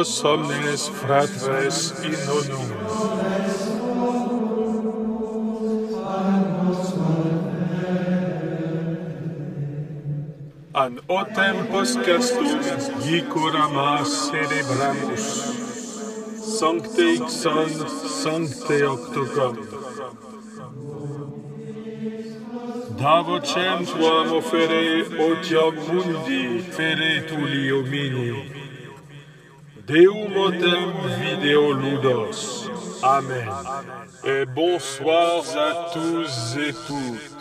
nos omnes fratres in unum. An otem poscastum jicuramas celebramus. Sancte ixon, sancte octocom. Da vocem tuam ofere otiam mundi fere tuli homini. Deum otem video ludos. Amen. Et bonsoir à tous et toutes.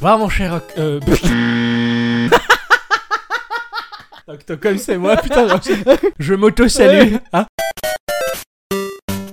Bonsoir mon cher... Euh... Octocom, c'est moi, putain, je m'auto-salue. Hein.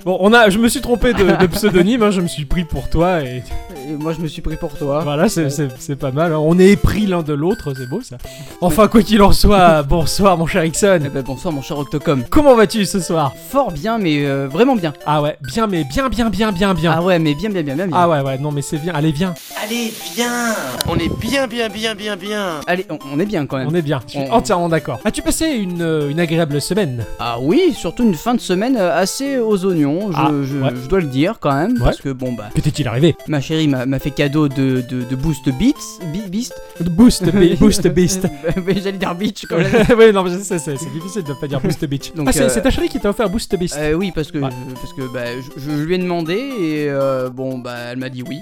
Bon, on a, je me suis trompé de, de pseudonyme, hein, je me suis pris pour toi et Et moi je me suis pris pour toi. voilà, c'est- pas mal. hein. On est épris l'un de l'autre, c'est beau ça. Enfin, quoi qu'il en soit, bonsoir mon cher Eh Ixon. ben bonsoir mon cher Octocom. Comment vas-tu ce soir? Fort bien mais euh, vraiment bien. Ah ouais, bien, mais bien, bien, bien, bien, bien. Ah ouais mais bien bien bien bien bien. Ah ouais, ouais, non mais c'est bien, allez viens, Allez, viens On est bien, bien, bien, bien, bien Allez on, on est bien quand même. on est bien, je suis On- entièrement d'accord. As-tu passé une, euh, une agréable semaine? Ah oui surtout une fin de semaine euh, assez aux oignons. Je, Ah, je- ouais. je dois le dire quand même parce que bon bah Que t'est-il arrivé? Ma chérie m'a m'a fait cadeau de, de, de Boost Beats. Beast. Boost, Be- Boost Beast. mais j'allais dire Beach quand même. oui, non, c'est difficile de pas dire Boost Beach. Donc, ah, c'est euh, c'est ta chérie qui t'a offert Boost Beast. Euh, oui parce que Ouais. parce que bah je, je lui ai demandé et euh, bon bah elle m'a dit oui.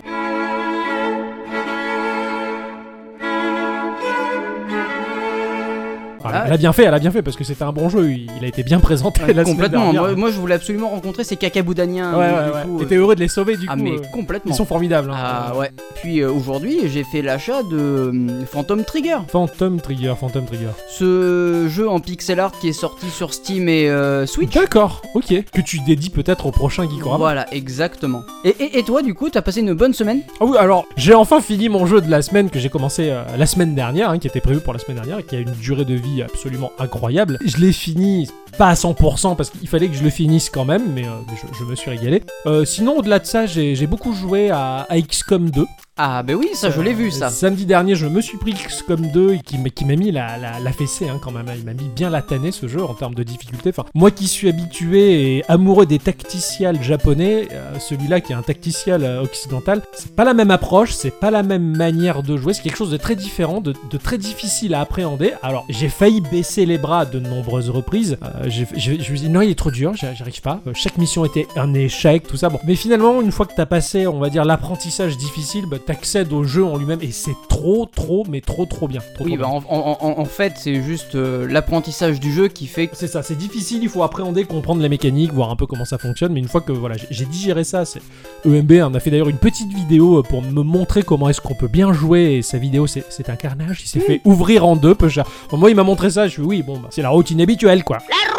Enfin, ah. Elle a bien fait, elle a bien fait parce que c'était un bon jeu. Il, il a été bien présenté Ouais, la semaine complètement. dernière. Moi, moi, je voulais absolument rencontrer ces cacaboudaniens. ouais, donc, ouais, du ouais. coup, T'étais heureux de les sauver du Ah coup. mais euh, complètement. Ils sont formidables. hein. Ah ouais. Puis euh, aujourd'hui, j'ai fait l'achat de Phantom Trigger. Phantom Trigger, Phantom Trigger. Ce jeu en pixel art qui est sorti sur Steam et euh, Switch. D'accord, ok. Que tu dédies peut-être au prochain Geekorama. Voilà, exactement. Et, et, et toi, du coup, t'as passé une bonne semaine? Ah oui, alors j'ai enfin fini mon jeu de la semaine que j'ai commencé euh, la semaine dernière, hein, qui était prévu pour la semaine dernière et qui a une durée de vie absolument incroyable. Je l'ai fini pas à 100% parce qu'il fallait que je le finisse quand même, mais, euh, je, me suis régalé. Euh, sinon, au-delà de ça, j'ai beaucoup joué à XCOM 2. Ah bah oui, ça, je l'ai vu, ça. Samedi dernier, je me suis pris XCOM 2 et qui, m'a- qui m'a mis la, la, la fessée hein, quand même. Il m'a mis bien la tannée ce jeu en termes de difficulté. Moi qui suis habitué et amoureux des tacticiels japonais, euh, celui-là qui est un tacticiel euh, occidental, c'est pas la même approche, c'est pas la même manière de jouer. C'est quelque chose de très différent, de, très difficile à appréhender. Alors, j'ai failli baisser les bras de nombreuses reprises. Euh, je me suis dit non, il est trop dur, j'y j'y arrive pas. Euh, chaque mission était un échec, tout ça. Bon, mais finalement, une fois que t'as passé, on va dire, l'apprentissage difficile, bah, t'accèdes au jeu en lui-même et c'est trop, trop, mais trop, trop bien. Trop, Oui, trop bah bien. en, en- en- en fait, c'est juste euh, l'apprentissage du jeu qui fait que. C'est ça, c'est difficile, il faut appréhender, comprendre les mécaniques, voir un peu comment ça fonctionne, mais une fois que voilà, j'ai- digéré ça, c'est EMB en a fait d'ailleurs une petite vidéo euh, pour me montrer comment est-ce qu'on peut bien jouer, et sa vidéo c'est c'est un carnage, il s'est fait ouvrir en deux, peu moi il m'a montré ça, je suis oui, bon, bah, c'est la routine habituelle quoi. La routine habituelle, quoi.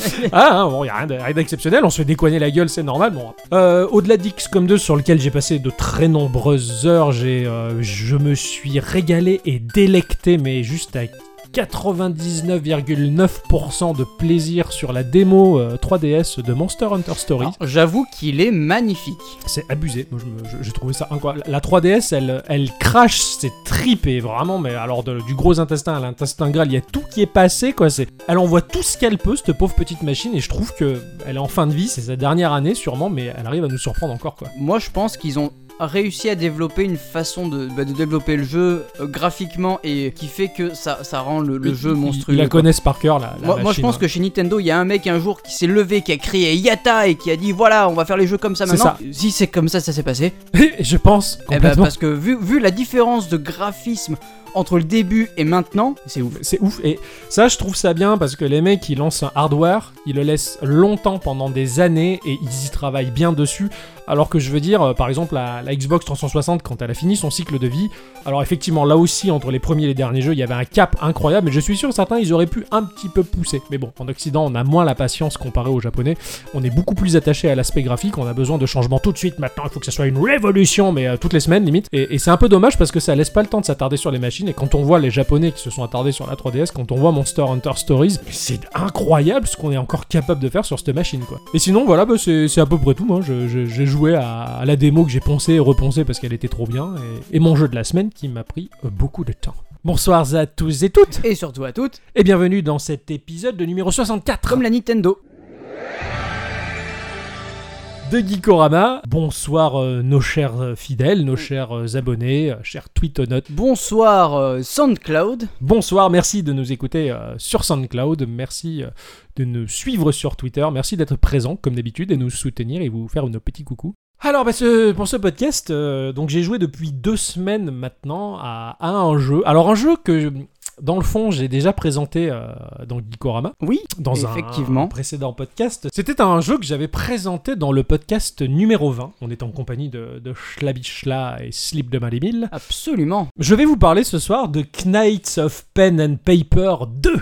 Ah, hein, bon, y a rien de- rien d'exceptionnel, on se fait décoigner la gueule, c'est normal. Bon, Euh, au-delà d'XCOM 2 sur lequel j'ai passé de très nombreuses heures, j'ai, euh, je me suis régalé et délecté, mais juste à 99,9% de plaisir sur la démo euh, 3DS de Monster Hunter Story. Alors, J'avoue qu'il est magnifique. C'est abusé. Moi, je me- je- j'ai trouvé ça incroyable. La 3DS, elle, elle crache ses tripes et vraiment, mais alors de- du gros intestin à l'intestin grêle, il y a tout qui est passé, quoi. C'est, elle envoie tout ce qu'elle peut, cette pauvre petite machine, et je trouve que elle est en fin de vie. C'est sa dernière année, sûrement, mais elle arrive à nous surprendre encore, quoi. Moi, je pense qu'ils ont réussi à développer une façon de, bah, de développer le jeu euh, graphiquement et qui fait que ça, ça rend le, jeu monstrueux. Ils la quoi. connaissent par cœur, la Moi, moi, je pense hein. que chez Nintendo, il y a un mec un jour qui s'est levé, qui a crié Yata et qui a dit voilà, on va faire les jeux comme ça maintenant. ça. Si c'est comme ça, ça s'est passé. je pense Eh complètement. parce que vu, vu la différence de graphisme entre le début et maintenant, c'est ouf. C'est ouf. Et ça, je trouve ça bien parce que les mecs, ils lancent un hardware, ils le laissent longtemps pendant des années et ils y travaillent bien dessus. Alors que je veux dire, euh, par exemple, la, Xbox 360, quand elle a fini son cycle de vie, alors effectivement, là aussi, entre les premiers et les derniers jeux, il y avait un cap incroyable, mais je suis sûr certains, ils auraient pu un petit peu pousser. Mais bon, en Occident, on a moins la patience comparé aux Japonais. On est beaucoup plus attaché à l'aspect graphique, on a besoin de changements tout de suite. Maintenant, il faut que ça soit une révolution, mais euh, toutes les semaines, limite. Et, et c'est un peu dommage parce que ça laisse pas le temps de s'attarder sur les machines. Et quand on voit les Japonais qui se sont attardés sur la 3DS, quand on voit Monster Hunter Stories, c'est incroyable ce qu'on est encore capable de faire sur cette machine, quoi. Et sinon, voilà, bah, c'est à peu près tout. Je- j'ai joué à, à la démo que j'ai poncé et repensé parce qu'elle était trop bien. Et, et mon jeu de la semaine qui m'a pris euh, beaucoup de temps. Bonsoir à tous et toutes, Et surtout à toutes, et bienvenue dans cet épisode de numéro 64 comme la Nintendo. De Geekorama. Bonsoir euh, nos chers euh, fidèles, nos chers euh, abonnés, chers tweetonautes. Bonsoir SoundCloud. Bonsoir, merci de nous écouter sur SoundCloud, merci de nous suivre sur Twitter, merci d'être présent comme d'habitude et nous soutenir et vous faire nos petits coucous. Alors bah, ce- pour ce podcast, donc j'ai joué depuis deux semaines maintenant à, à un jeu. Alors un jeu que dans le fond j'ai déjà présenté euh, dans Geekorama Oui, dans Effectivement. un précédent podcast. C'était un jeu que j'avais présenté dans le podcast numéro 20. On est en compagnie de, de Schlabischla et Slip de Malimil. absolument. Je vais vous parler ce soir de Knights of Pen and Paper 2,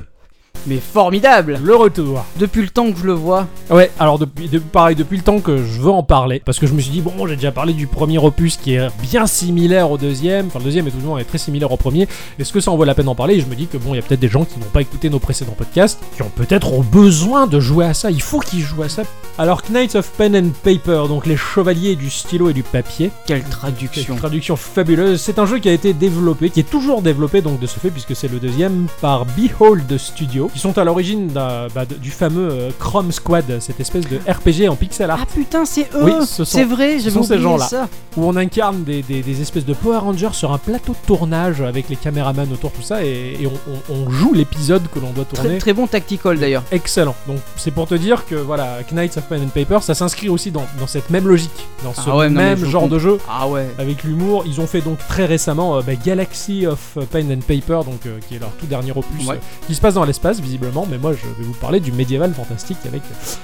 Mais formidable. le retour. Depuis le temps que je le vois, Ouais, alors depuis, de- pareil, depuis le temps que je veux en parler, parce que je me suis dit, bon, j'ai déjà parlé du premier opus qui est bien similaire au deuxième, enfin le deuxième est toujours est très similaire au premier, est-ce que ça en vaut la peine d'en parler Et je me dis que bon, il y a peut-être des gens qui n'ont pas écouté nos précédents podcasts, qui ont peut-être ont besoin de jouer à ça, il faut qu'ils jouent à ça. Alors Knights of Pen and Paper, donc les chevaliers du stylo et du papier, quelle Quelle traduction. traduction fabuleuse. C'est un jeu qui a été développé, qui est toujours développé donc de ce fait, puisque c'est le deuxième, par Behold Studio, qui sont à l'origine bah, du fameux euh, Chrome Squad, cette espèce de RPG en pixel art, Ah putain, c'est eux. Oui, ce c'est vrai, j'avais sont ces oublié gens-là. ça. où on incarne des, des- des espèces de Power Rangers sur un plateau de tournage avec les caméramans autour, tout ça, et, et on, on- on joue l'épisode que l'on doit tourner. Très, très bon tactical d'ailleurs. Excellent. Donc c'est pour te dire que voilà, Knights of Pen and Paper, ça s'inscrit aussi dans, dans cette même logique, dans ce Ah ouais, non, mais même je genre de jeu. Ah ouais. avec l'humour. Ils ont fait donc très récemment euh, bah, Galaxy of Pen and Paper, donc euh, qui est leur tout dernier opus, Ouais. euh, qui se passe dans l'espace visiblement. Mais moi, je vais vous parler du médiéval fantastique avec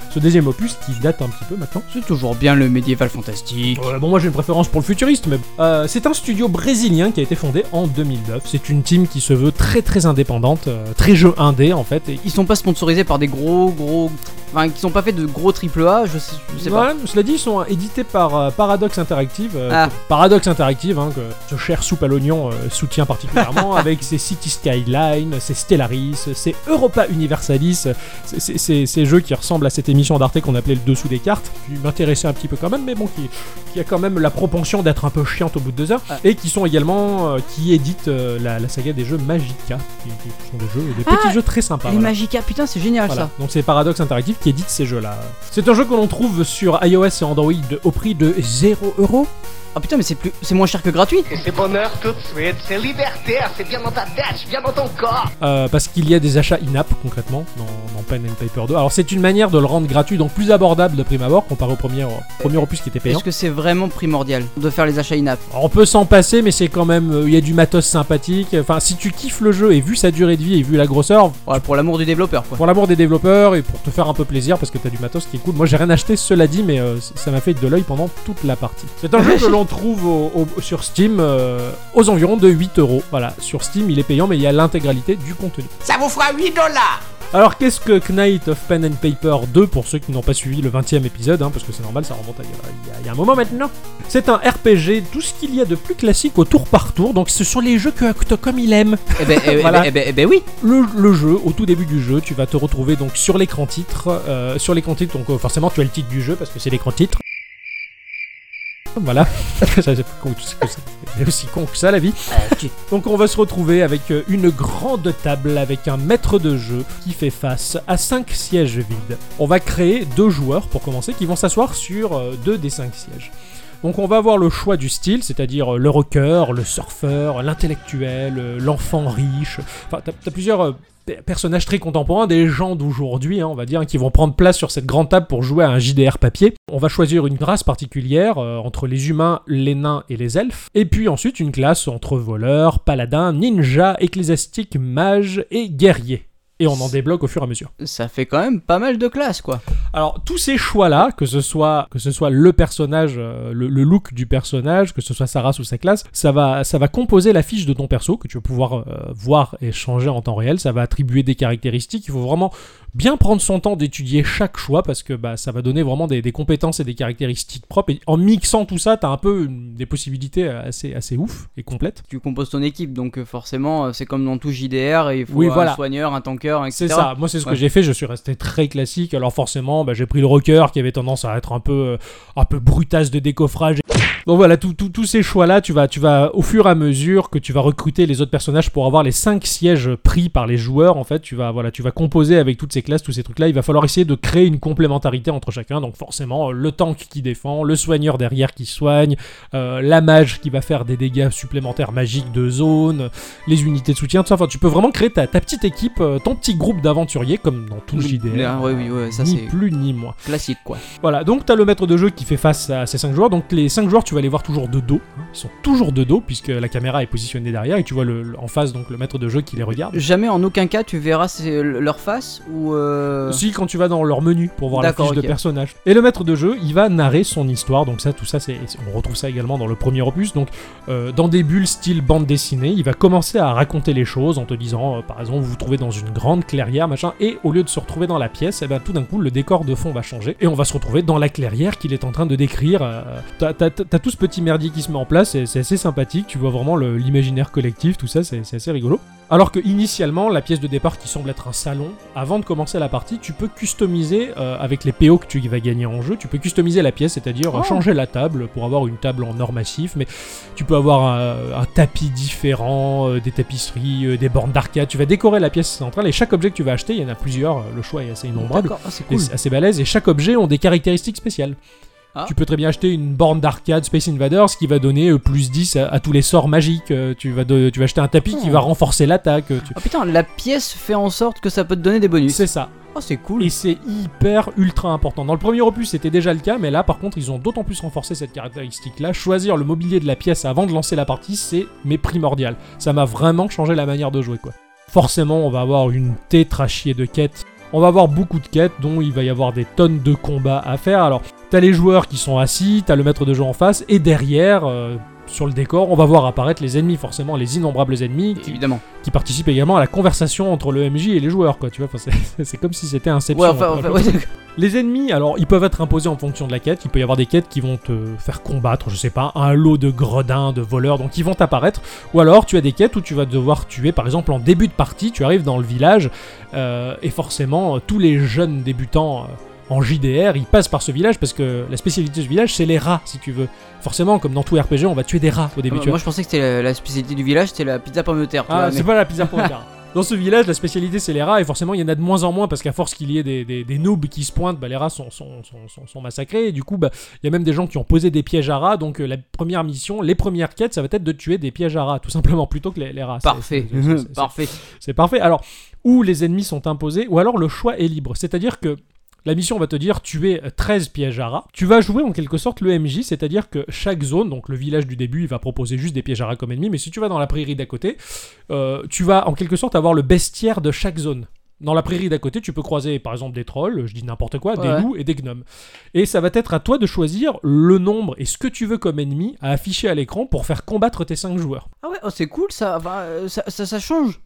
ce deuxième opus qui date un petit peu maintenant. C'est toujours bien le médiéval fantastique. Bon, moi j'ai une préférence pour le futuriste, mais euh, c'est un studio brésilien qui a été fondé en 2009. C'est une team qui se veut très très indépendante, euh, très jeu indé en fait. Et Ils sont pas sponsorisés par des gros gros. Enfin, qui sont pas faits de gros triple A, je sais, je sais pas. Ouais, cela dit, ils sont édités par euh, Paradox Interactive. euh, Ah. Paradox Interactive, hein, que ce cher soupe à l'oignon euh, soutient particulièrement, avec ses City Skyline, ses Stellaris, ses Europa Universalis, ces jeux qui ressemblent à cette émission d'Arte qu'on appelait le dessous des cartes, qui m'intéressait un petit peu quand même, mais bon, qui, qui a quand même la propension d'être un peu chiante au bout de deux heures, Ah. et qui sont également, qui éditent la, la saga des jeux Magica, qui, qui sont des jeux, des petits Ah, jeux très sympas. Les voilà. Magica, putain, c'est génial Voilà. ça. Donc c'est Paradox Interactive qui édite ces jeux-là. C'est un jeu que l'on trouve sur iOS et Android au prix de 0 euros. Ah putain, mais c'est plus, c'est moins cher que gratuit. Et c'est bonheur tout de suite, c'est libertaire, c'est bien dans ta tête, c'est bien dans ton corps. Euh, parce qu'il y a des achats in-app concrètement dans, dans Pen and Paper 2. Alors c'est une manière de le rendre gratuit, donc plus abordable de prime abord comparé au premier, au premier opus qui était payant. Est-ce que c'est vraiment primordial de faire les achats in-app? Alors, on peut s'en passer, mais c'est quand même, euh, il y a du matos sympathique. Enfin, si tu kiffes le jeu et vu sa durée de vie et vu la grosseur, Ouais, Pour l'amour du développeur, quoi. pour l'amour des développeurs et pour te faire un peu plaisir parce que t'as du matos qui est cool. Moi j'ai rien acheté, cela dit, mais euh, ça m'a fait de l'œil pendant toute la partie. C'est un jeu que l'on trouve au- au- sur Steam euh, aux environs de 8 euros. Voilà, sur Steam il est payant, mais il y a l'intégralité du contenu. Ça vous fera 8 dollars. Alors qu'est-ce que Knight of Pen and Paper 2 pour ceux qui n'ont pas suivi le 20 e épisode, hein, parce que c'est normal, ça remonte à il y a- il y, un moment maintenant. C'est un RPG, tout ce qu'il y a de plus classique au tour par tour, donc ce sont les jeux que Octocom il aime. Eh ben, eh, Voilà. ben, eh ben, eh ben oui. le, le jeu, au tout début du jeu, tu vas te retrouver donc sur l'écran titre. euh, sur l'écran titre, donc euh, forcément tu as le titre du jeu parce que c'est l'écran titre. Voilà, c'est plus con que ça. c'est aussi con que ça la vie. Donc on va se retrouver avec euh, une grande table avec un maître de jeu qui fait face à 5 sièges vides. On va créer deux joueurs pour commencer qui vont s'asseoir sur euh, deux des 5 sièges. Donc on va avoir le choix du style, c'est-à-dire euh, le rocker, le surfeur, l'intellectuel, l'enfant riche. Enfin, t'as as plusieurs personnages très contemporains, des gens d'aujourd'hui, hein, on va dire, hein, qui vont prendre place sur cette grande table pour jouer à un JDR papier. On va choisir une race particulière euh, entre les humains, les nains et les elfes. Et puis ensuite une classe entre voleurs, paladins, ninjas, ecclésiastiques, mages et guerriers. Et on en débloque au fur et à mesure. Ça fait quand même pas mal de classes, quoi. Alors tous ces choix-là, que ce soit que ce soit le personnage, euh, le, le look du personnage, que ce soit sa race ou sa classe, ça va ça va composer la fiche de ton perso que tu vas pouvoir euh, voir et changer en temps réel. Ça va attribuer des caractéristiques. Il faut vraiment bien prendre son temps d'étudier chaque choix parce que bah, ça va donner vraiment des, des compétences et des caractéristiques propres. Et en mixant tout ça, t'as un peu une- des possibilités assez assez ouf et complètes. Tu composes ton équipe, donc euh, forcément, euh, c'est comme dans tout JDR, et il faut Oui, un voilà. soigneur, un tanker, etc. C'est ça, moi c'est ce que j'ai fait, je suis resté très classique, alors forcément bah, j'ai pris le rocker qui avait tendance à être un peu, euh, un peu brutasse de décoffrage. Donc voilà, tout- tout- tous ces choix-là, tu vas, tu vas, au fur et à mesure que tu vas recruter les autres personnages pour avoir les 5 sièges pris par les joueurs, en fait, tu vas, voilà, tu vas composer avec toutes ces classes, tous ces trucs-là, il va falloir essayer de créer une complémentarité entre chacun, donc forcément, euh, le tank qui défend, le soigneur derrière qui soigne, euh, la mage qui va faire des dégâts supplémentaires magiques de zone, les unités de soutien, tout ça, enfin, tu peux vraiment créer ta, ta petite équipe, euh, ton petit groupe d'aventuriers, comme dans tout JDR. Ah, ouais, oui, ouais, ça ni plus ni moins. classique, quoi. Voilà, donc tu as le maître de jeu qui fait face à ces 5 joueurs. Donc les 5 joueurs, tu vas les voir toujours de dos. hein. Ils sont toujours de dos puisque la caméra est positionnée derrière et tu vois le, le- en face donc le maître de jeu qui les regarde. Jamais en aucun cas tu verras leur face ou. euh, Si quand tu vas dans leur menu pour voir la fiche de personnage. Et le maître de jeu, il va narrer son histoire. Donc ça, tout ça, c'est on retrouve ça également dans le premier opus. Donc euh, dans des bulles style bande dessinée, il va commencer à raconter les choses en te disant, euh, par exemple, vous vous trouvez dans une grande clairière, machin, et au lieu de se retrouver dans la pièce, et ben tout d'un coup le décor de fond va changer et on va se retrouver dans la clairière qu'il est en train de décrire. t'as tout ce petit merdier qui se met en place, c'est assez sympathique. Tu vois vraiment l'imaginaire collectif, tout ça, c'est assez rigolo. Alors que initialement, la pièce de départ qui semble être un salon, avant de commencer la partie, tu peux customiser euh, avec les PO que tu vas gagner en jeu, tu peux customiser la pièce, c'est-à-dire euh, Oh. changer la table pour avoir une table en or massif, mais tu peux avoir un, un tapis différent, euh, des tapisseries, euh, des bornes d'arcade, tu vas décorer la pièce centrale et chaque objet que tu vas acheter, il y en a plusieurs, le choix est assez innombrable. C'est cool. c'est assez balèze, et chaque objet ont des caractéristiques spéciales. Ah. Tu peux très bien acheter une borne d'arcade Space Invaders qui va donner euh, plus 10 à, à tous les sorts magiques. Euh, tu, vas de- tu vas acheter un tapis qui Hmm. va renforcer l'attaque. tu- Ah putain, la pièce fait en sorte que ça peut te donner des bonus. C'est ça. Oh, c'est cool. Et c'est hyper ultra important. Dans le premier opus, c'était déjà le cas, mais là, par contre, ils ont d'autant plus renforcé cette caractéristique-là. Choisir le mobilier de la pièce avant de lancer la partie, c'est mais primordial. Ça m'a vraiment changé la manière de jouer, quoi. Forcément, on va avoir une tétrachier de quêtes. On va avoir beaucoup de quêtes, dont il va y avoir des tonnes de combats à faire. Alors, t'as les joueurs qui sont assis, t'as le maître de jeu en face, et derrière, euh, sur le décor, on va voir apparaître les ennemis, forcément, les innombrables ennemis qui, Évidemment. qui participent également à la conversation entre le MJ et les joueurs, quoi. Tu vois, enfin, c'est- comme si c'était Inception. Ouais, enfin, un enfin, ouais. Les ennemis, alors, ils peuvent être imposés en fonction de la quête. Il peut y avoir des quêtes qui vont te faire combattre, je sais pas, un lot de gredins, de voleurs, donc ils vont apparaître. Ou alors, tu as des quêtes où tu vas devoir tuer, par exemple, en début de partie, tu arrives dans le village, euh, et forcément, tous les jeunes débutants. euh, en JDR, ils passent par ce village parce que la spécialité de ce village, c'est les rats, si tu veux. Forcément, comme dans tout RPG, on va tuer des rats au début. Ah, tu vois. Moi je pensais que c'était la, la spécialité du village, c'était la pizza pomme de terre. Ah, c'est mais- pas la pizza pour le gars. Dans ce village, la spécialité c'est les rats, et forcément il y en a de moins en moins parce qu'à force qu'il y ait des, des, des noobs qui se pointent, bah, les rats sont, sont, sont, sont- massacrés, et du coup bah, il y a même des gens qui ont posé des pièges à rats, donc euh, la première mission, les premières quêtes, ça va être de tuer des pièges à rats, tout simplement, plutôt que les, les rats. Parfait. Parfait. c'est parfait. Alors, où les ennemis sont imposés, ou alors le choix est libre. C'est-à-dire que la mission va te dire tuer 13 pièges à rats. Tu vas jouer en quelque sorte le MJ, c'est-à-dire que chaque zone, donc le village du début, il va proposer juste des pièges à rats comme ennemis, mais si tu vas dans la prairie d'à côté, euh, tu vas en quelque sorte avoir le bestiaire de chaque zone. Dans la prairie d'à côté, tu peux croiser par exemple des trolls, je dis n'importe quoi, Ouais. des loups et des gnomes. Et ça va être à toi de choisir le nombre et ce que tu veux comme ennemi à afficher à l'écran pour faire combattre tes 5 joueurs. Ah ouais, oh, c'est cool ça, Enfin, euh, ça, ça, ça change.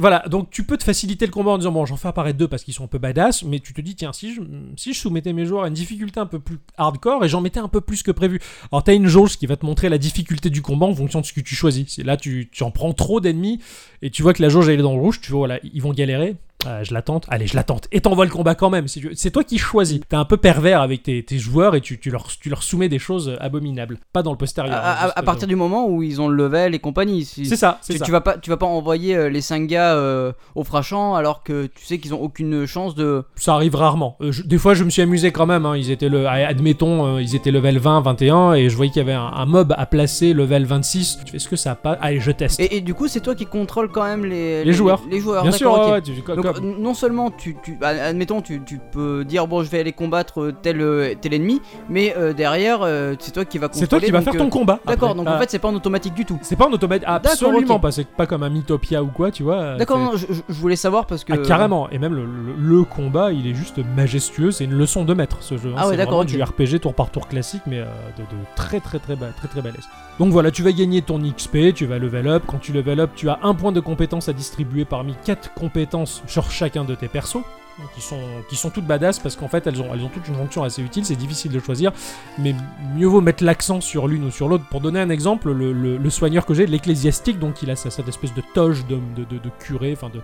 Voilà, donc tu peux te faciliter le combat en disant bon, j'en fais apparaître deux parce qu'ils sont un peu badass, mais tu te dis tiens si je si je soumettais mes joueurs à une difficulté un peu plus hardcore et j'en mettais un peu plus que prévu. Alors t'as une jauge qui va te montrer la difficulté du combat en fonction de ce que tu choisis. Là tu, tu en prends trop d'ennemis et tu vois que la jauge elle est dans le rouge, tu vois voilà ils vont galérer. Euh, je la tente. Allez, je la tente. Et t'envoies le combat quand même. C'est toi qui choisis. T'es un peu pervers avec tes, tes joueurs et tu, tu leur, tu leur soumets des choses abominables. Pas dans le postérieur. à- hein, à partir du moment où ils ont le level et compagnie. si- C'est ça, c'est Tu, ça. tu vas pas, tu vas pas envoyer euh, les 5 gars euh, au frachant alors que tu sais qu'ils ont aucune chance de. Ça arrive rarement. Euh, je- des fois, je me suis amusé quand même. hein. Ils étaient le, admettons, euh, ils étaient level 20, 21, et je voyais qu'il y avait un, un mob à placer level 26. Tu fais ce que ça a pas Allez, je teste. Et, et du coup, c'est toi qui contrôle quand même les, Les joueurs. Les, joueurs. Bien sûr, d'accord, ouais, ok. ouais, tu- comme- Donc, euh, non seulement tu, tu bah, admettons tu, tu peux dire bon je vais aller combattre euh, tel euh, tel ennemi mais euh, derrière euh, c'est toi qui va c'est toi contrôler qui vas faire euh, ton combat. D'accord donc en Ah, fait c'est pas en automatique du tout. c'est pas en automatique. Absolument pas. C'est pas comme un Mythopia ou quoi, tu vois. euh, D'accord je, je- je voulais savoir parce que. Ah, carrément, et même le, le- le combat, il est juste majestueux. C'est une leçon de maître ce jeu. hein. Ah ouais, d'accord, vraiment ok. du RPG tour par tour classique, mais euh, de, de très très très ba- très très balèze. Donc voilà, tu vas gagner ton XP, tu vas level up. Quand tu level up, tu as un point de compétence à distribuer parmi quatre compétences sur chacun de tes persos. donc Qui sont, qui sont toutes badass parce qu'en fait elles ont, elles ont toutes une fonction assez utile, c'est difficile de choisir, mais mieux vaut mettre l'accent sur l'une ou sur l'autre. Pour donner un exemple, le, le- le soigneur que j'ai, l'ecclésiastique, donc il a sa- cette espèce de toge de, de, de- de curé, enfin de,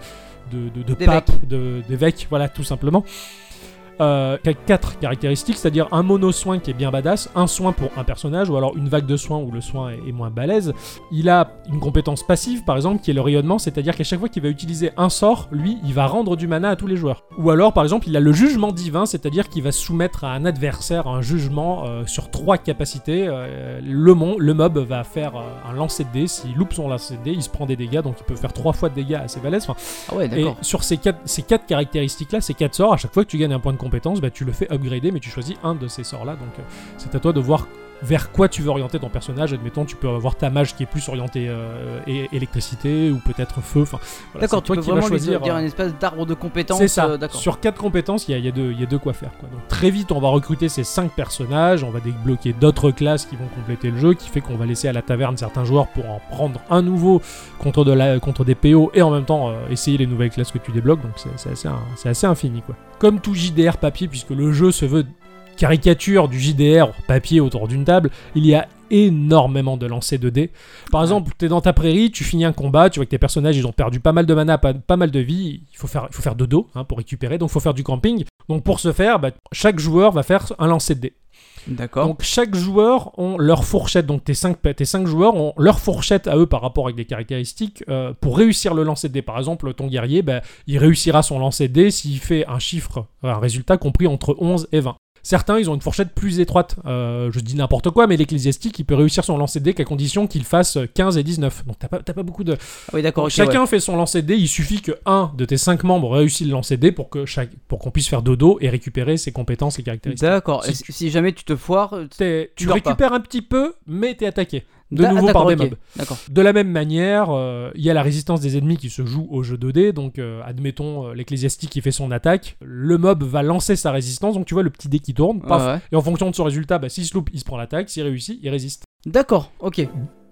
de, pape, de- d'évêque, voilà, tout simplement. Euh, quatre caractéristiques, c'est-à-dire un mono-soin qui est bien badass, un soin pour un personnage, ou alors une vague de soins où le soin est, est moins balèze. Il a une compétence passive, par exemple, qui est le rayonnement, c'est-à-dire qu'à chaque fois qu'il va utiliser un sort, lui, il va rendre du mana à tous les joueurs. Ou alors, par exemple, il a le jugement divin, c'est-à-dire qu'il va soumettre à un adversaire un jugement euh, sur trois capacités. Euh, le, mon, le mob va faire un lancer de dés, s'il loupe son lancer de dés, il se prend des dégâts, donc il peut faire trois fois de dégâts assez balèze. Enfin, Ah ouais et sur ces quatre, ces quatre caractéristiques-là, ces quatre sorts, à chaque fois que tu gagnes un point de compétence, bah, tu le fais upgrader, mais tu choisis un de ces sorts-là. Donc euh, c'est à toi de voir vers quoi tu veux orienter ton personnage. Admettons, tu peux avoir ta mage qui est plus orientée euh, électricité ou peut-être feu. Enfin, voilà, D'accord tu peux qui vraiment choisir. dire euh, une espèce d'arbre de compétences. c'est ça. euh. Sur quatre compétences, il y y a y deux quoi faire. Quoi. Donc très vite, on va recruter ces cinq personnages, on va débloquer d'autres classes qui vont compléter le jeu, qui fait qu'on va laisser à la taverne certains joueurs pour en prendre un nouveau contre, de la, contre des PO et en même temps euh, essayer les nouvelles classes que tu débloques. Donc c'est assez, un- assez infini. Quoi. Comme tout JDR papier, puisque le jeu se veut caricature du JDR papier autour d'une table, il y a énormément de lancers de dés. Par exemple, tu es dans ta prairie, tu finis un combat, tu vois que tes personnages ils ont perdu pas mal de mana, pas, pas mal de vie, il faut faire, il faut faire dodo hein, pour récupérer, donc il faut faire du camping. Donc pour ce faire, bah, chaque joueur va faire un lancer de dés. D'accord. Donc chaque joueur ont leur fourchette, donc tes 5 tes cinq joueurs ont leur fourchette à eux par rapport avec des caractéristiques euh, pour réussir le lancer de dés. Par exemple, ton guerrier, bah, il réussira son lancer de dés s'il fait un chiffre, un résultat compris entre 11 et 20. Certains, ils ont une fourchette plus étroite. Euh, je dis n'importe quoi, mais l'ecclésiastique, il peut réussir son lancer de dés qu'à condition qu'il fasse 15 et 19. Donc t'as pas, t'as pas beaucoup de... Ah oui d'accord. Chacun fait son lancer de dés, il suffit que un de tes 5 membres réussisse le lancer de dés pour que chaque, pour qu'on puisse faire dodo et récupérer ses compétences et caractéristiques. D'accord. Si Et Si, si jamais tu te foires, tu pas. récupères un petit peu, mais t'es attaqué. De Da- nouveau par des mobs. De la même manière, euh, il y a la résistance des ennemis qui se joue au jeu 2D. Donc, euh, admettons euh, l'ecclésiastique qui fait son attaque. Le mob va lancer sa résistance. Donc, tu vois le petit dé qui tourne. paf. Ouais. Et en fonction de son résultat, bah, s'il se loupe, il se prend l'attaque. S'il réussit, il résiste. D'accord. Ok.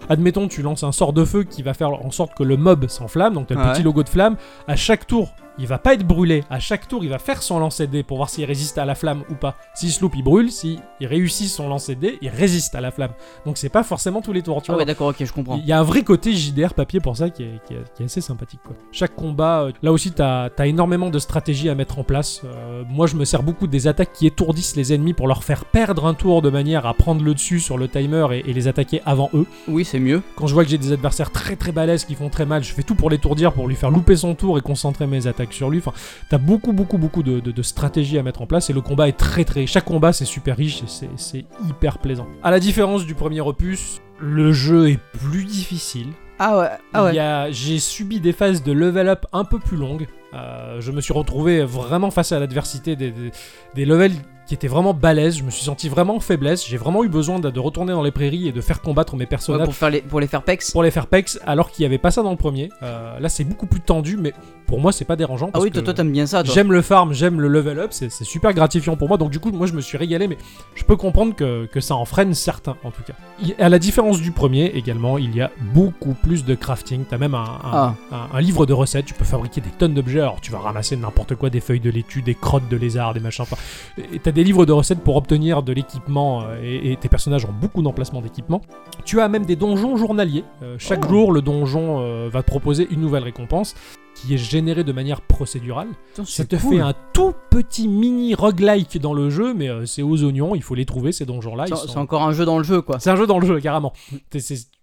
Admettons, tu lances un sort de feu qui va faire en sorte que le mob s'enflamme. Donc, tu as le Ouais. petit logo de flamme. À chaque tour, il va pas être brûlé. À chaque tour, il va faire son lancer de dé pour voir s'il résiste à la flamme ou pas. S'il se loupe, il brûle. S'il réussit son lancer de dé, il résiste à la flamme. Donc, c'est pas forcément tous les tours. Tu Ah vois, ouais d'accord. Ok je comprends. il y a un vrai côté JDR papier pour ça qui est, qui est- qui est assez sympathique. Quoi. Chaque combat, euh, là aussi, t'as as énormément de stratégies à mettre en place. Euh, moi, je me sers beaucoup des attaques qui étourdissent les ennemis pour leur faire perdre un tour de manière à prendre le dessus sur le timer et, et les attaquer avant eux. Oui c'est mieux. Quand je vois que j'ai des adversaires très très balèzes qui font très mal, je fais tout pour l'étourdir, pour lui faire louper son tour et concentrer mes attaques sur lui. Enfin, t'as beaucoup beaucoup beaucoup de, de- de stratégies à mettre en place et le combat est très très. Chaque combat c'est super riche et c'est- c'est hyper plaisant. À la différence du premier opus, le jeu est plus difficile. Ah ouais. Ah ouais. J'ai subi des phases de level up un peu plus longues. Euh, je me suis retrouvé vraiment face à l'adversité des, des, des levels qui étaient vraiment balèzes. Je me suis senti vraiment en faiblesse. J'ai vraiment eu besoin de, de retourner dans les prairies et de faire combattre mes Ouais, personnages pour faire les pour les faire pex. pour les faire pex, alors qu'il n'y avait pas ça dans le premier. Euh, là, c'est beaucoup plus tendu, mais pour moi, c'est pas dérangeant. Ah oui toi t'aimes bien ça. J'aime le farm, j'aime le level up, c'est c'est super gratifiant pour moi. Donc du coup, moi je me suis régalé, mais je peux comprendre que, que ça en freine certains en tout cas. Il- à la différence du premier également, il y a beaucoup plus de crafting. T'as même un, un- Ah. un- un livre de recettes, tu peux fabriquer des tonnes d'objets. Alors tu vas ramasser n'importe quoi, des feuilles de laitue, des crottes de lézard, des machins. Enfin, et t'as des livres de recettes pour obtenir de l'équipement euh, et, et tes personnages ont beaucoup d'emplacements d'équipement. Tu as même des donjons journaliers. Euh, chaque Oh. jour, le donjon euh, va te proposer une nouvelle récompense qui est généré de manière procédurale. Putain, Ça te cool. fait un tout petit mini roguelike dans le jeu, mais euh, c'est aux oignons, il faut les trouver ces donjons-là. C'est sont- encore un jeu dans le jeu, quoi. C'est un jeu dans le jeu, carrément.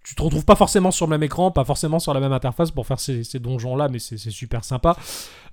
Tu te retrouves pas forcément sur le même écran, pas forcément sur la même interface pour faire ces, ces donjons-là, mais c'est super sympa.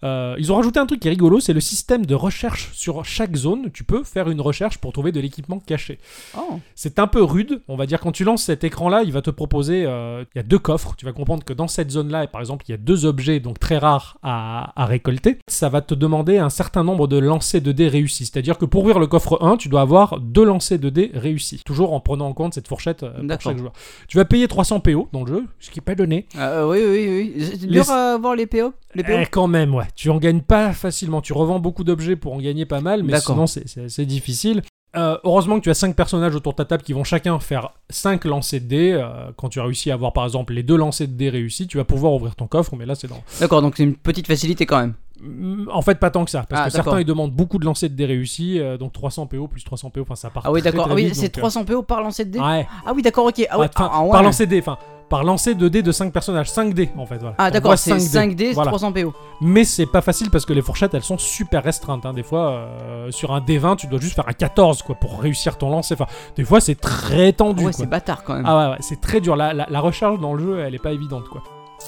Euh, ils ont rajouté un truc qui est rigolo, c'est le système de recherche sur chaque zone. Tu peux faire une recherche pour trouver de l'équipement caché. Oh. C'est un peu rude, on va dire. Quand tu lances cet écran-là, il va te proposer. euh, il y a deux coffres. Tu vas comprendre que dans cette zone-là, par exemple, il y a deux objets donc très rares à, à récolter. Ça va te demander un certain nombre de lancers de dés réussis. C'est-à-dire que pour ouvrir le coffre 1, tu dois avoir deux lancers de dés réussis. Toujours en prenant en compte cette fourchette euh, pour chaque joueur. Tu vas payer 300 PO dans le jeu, ce qui n'est pas donné. Euh, oui, oui, oui. C'est Les- dur à avoir les PO Les PO Eh, quand même, ouais. Tu en gagnes pas facilement. Tu revends beaucoup d'objets pour en gagner pas mal, mais sinon c'est difficile. Euh, heureusement que tu as 5 personnages autour de ta table qui vont chacun faire 5 lancers de dés. Euh, quand tu as réussi à avoir par exemple les deux lancers de dés réussis, tu vas pouvoir ouvrir ton coffre, mais là c'est dans... D'accord, donc c'est une petite facilité quand même. Mm, En fait, pas tant que ça, parce Ah, que certains ils demandent beaucoup de lancers de dés réussis, euh, donc 300 PO plus 300 PO, enfin ça part. Ah oui, d'accord. Ah oui, c'est donc, euh, 300 PO par lancer de dés Ouais, Ah oui, d'accord, ok. Ah, ouais. Ah, ouais. par lancer de dés, enfin, par lancer de dés de 5 personnages, 5 dés en fait. Voilà. Ah d'accord, c'est 5 dés, Voilà. 300 PO. Mais c'est pas facile parce que les fourchettes elles sont super restreintes. hein. Des fois, euh, sur un D20, tu dois juste faire un 14 quoi, pour réussir ton lancer. Enfin, des fois, c'est très Ah tendu. ouais, quoi. c'est bâtard quand même. Ah ouais, ouais, c'est très dur. La, la, la recharge dans le jeu, elle est pas évidente quoi.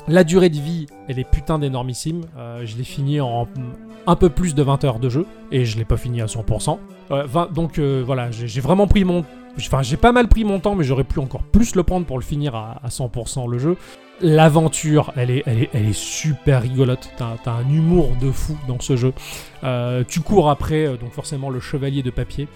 La durée de vie, elle est putain d'énormissime. Euh, je l'ai fini en un peu plus de 20 heures de jeu et je l'ai pas fini à 100%. Euh, 20 donc euh, voilà, j'ai j'ai vraiment pris mon. Enfin, j'ai pas mal pris mon temps, mais j'aurais pu encore plus le prendre pour le finir à, à 100% le jeu. L'aventure, elle est, elle, est, elle est super rigolote. T'as un humour de fou dans ce jeu. Euh, tu cours après, euh, donc forcément le chevalier de papier.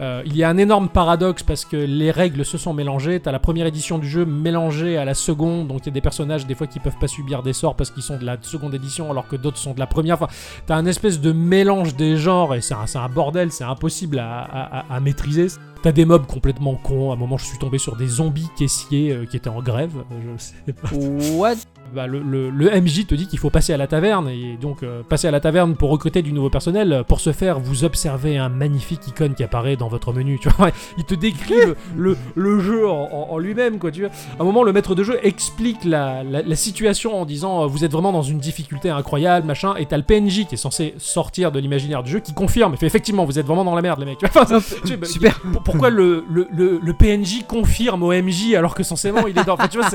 Euh, il y a un énorme paradoxe parce que les règles se sont mélangées. T'as la première édition du jeu mélangée à la seconde, donc il y a des personnages des fois qui peuvent pas subir des sorts parce qu'ils sont de la seconde édition alors que d'autres sont de la première. Enfin, t'as un espèce de mélange des genres et c'est un, bordel, c'est impossible à maîtriser. T'as des mobs complètement cons. À un moment, je suis tombé sur des zombies caissiers euh, qui étaient en grève. Je sais pas What bah, le, le- le MJ te dit qu'il faut passer à la taverne et donc euh, passer à la taverne pour recruter du nouveau personnel. Pour ce faire, vous observez un magnifique icône qui apparaît dans votre menu. Tu vois, il te décrit le, le- jeu en, en- en lui-même. Quoi, tu vois. À un moment, le maître de jeu explique la, la- la situation en disant euh, vous êtes vraiment dans une difficulté incroyable, machin. Et t'as le PNJ qui est censé sortir de l'imaginaire du jeu qui confirme. Fait effectivement vous êtes vraiment dans la merde, les mecs. Tu vois, enfin, tu sais, bah, Super. pour- pourquoi le, le, le- le PNJ confirme au MJ alors que censément il est dans. Enfin, tu vois,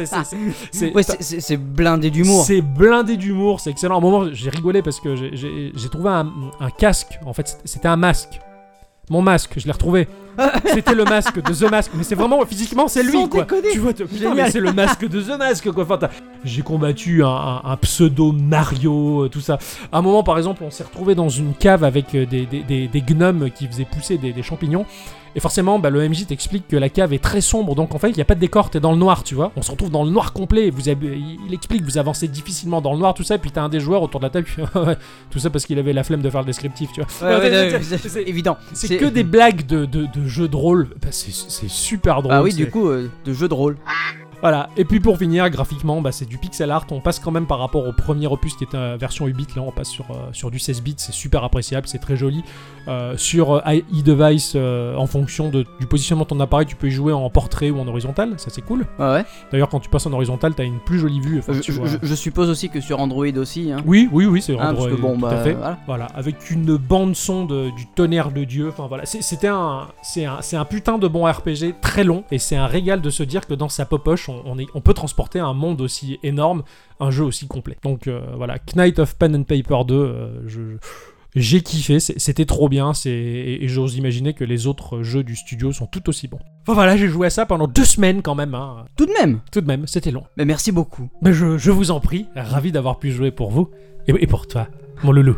Ouais, c'est c'est blindé d'humour. c'est blindé d'humour, c'est excellent. À un moment, j'ai rigolé parce que j'ai- trouvé un, un casque. En fait, c'était- un masque. Mon masque, je l'ai retrouvé. C'était le masque de The Mask. Mais c'est vraiment, physiquement, c'est lui, quoi. déconner. Tu vois, putain, mais c'est le masque de The Mask, quoi. Enfin, t'as- j'ai combattu un, un- un pseudo Mario, euh, tout ça. À un moment, par exemple, on s'est retrouvé dans une cave avec euh, des, des- des- des gnomes qui faisaient pousser des champignons. Et forcément, bah, le MJ t'explique que la cave est très sombre, donc en fait, il n'y a pas de décor, t'es dans le noir, tu vois. On se retrouve dans le noir complet. Vous avez- il explique, vous avancez difficilement dans le noir, tout ça, et puis t'as un des joueurs autour de la table tout ça parce qu'il avait la flemme de faire le descriptif, tu vois. Ouais, ouais, c'est- évident. C'est que des blagues de, de, de jeux de rôle. Bah, c'est super drôle. Ah oui, du coup, euh, de jeu de rôle. Voilà. Et puis pour finir, graphiquement, bah, c'est du pixel art. On passe quand même par rapport au premier opus qui était euh, version 8 bits. Là, on passe sur, euh, sur du 16 bits. C'est super appréciable, c'est très joli. Euh, sur e-device, euh, en fonction de- du positionnement de ton appareil, tu peux y jouer en portrait ou en horizontal. Ça, c'est cool. Ouais, ouais. D'ailleurs, quand tu passes en horizontal, t'as une plus jolie vue. Enfin, Je, tu je- vois- je- je suppose aussi que sur Android aussi. Hein. Oui, oui, oui, c'est Hein, Android. parce que bon, tout bah, à fait. voilà. Voilà, avec une bande son de, du tonnerre de Dieu. Enfin voilà, c'était un, c'est un, un putain de bon RPG très long et c'est un régal de se dire que dans sa popoche, on, on, est, on peut transporter un monde aussi énorme, un jeu aussi complet. Donc euh, voilà, Knight of Pen and Paper 2, euh, je, j'ai kiffé, c'était trop bien, c'est, et, et j'ose imaginer que les autres jeux du studio sont tout aussi bons. Enfin voilà, j'ai joué à ça pendant deux semaines quand même, hein. Tout de même. tout de même, c'était long. Mais merci beaucoup. Mais je, je vous en prie, ravi d'avoir pu jouer pour vous et, et pour toi, mon loulou.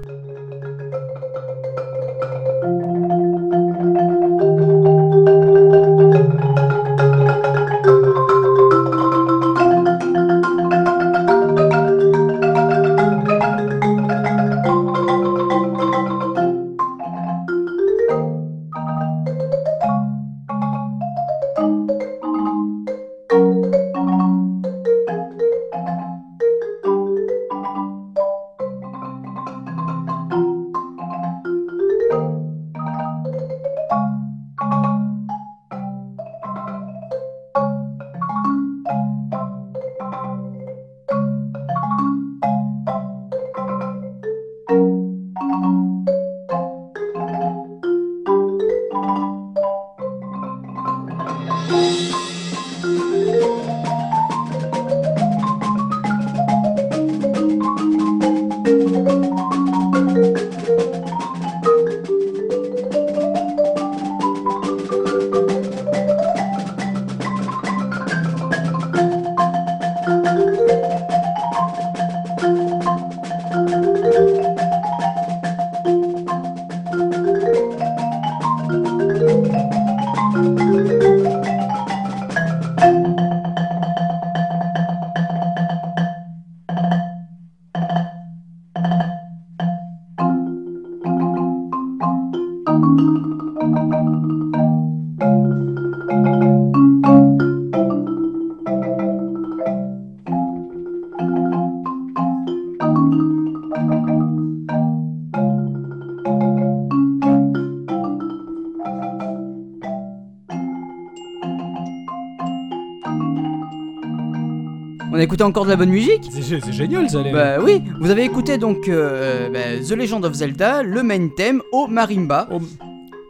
Encore de la bonne musique C'est génial ça, les Bah oui, vous avez écouté donc euh, bah, The Legend of Zelda, le main theme au marimba Oh,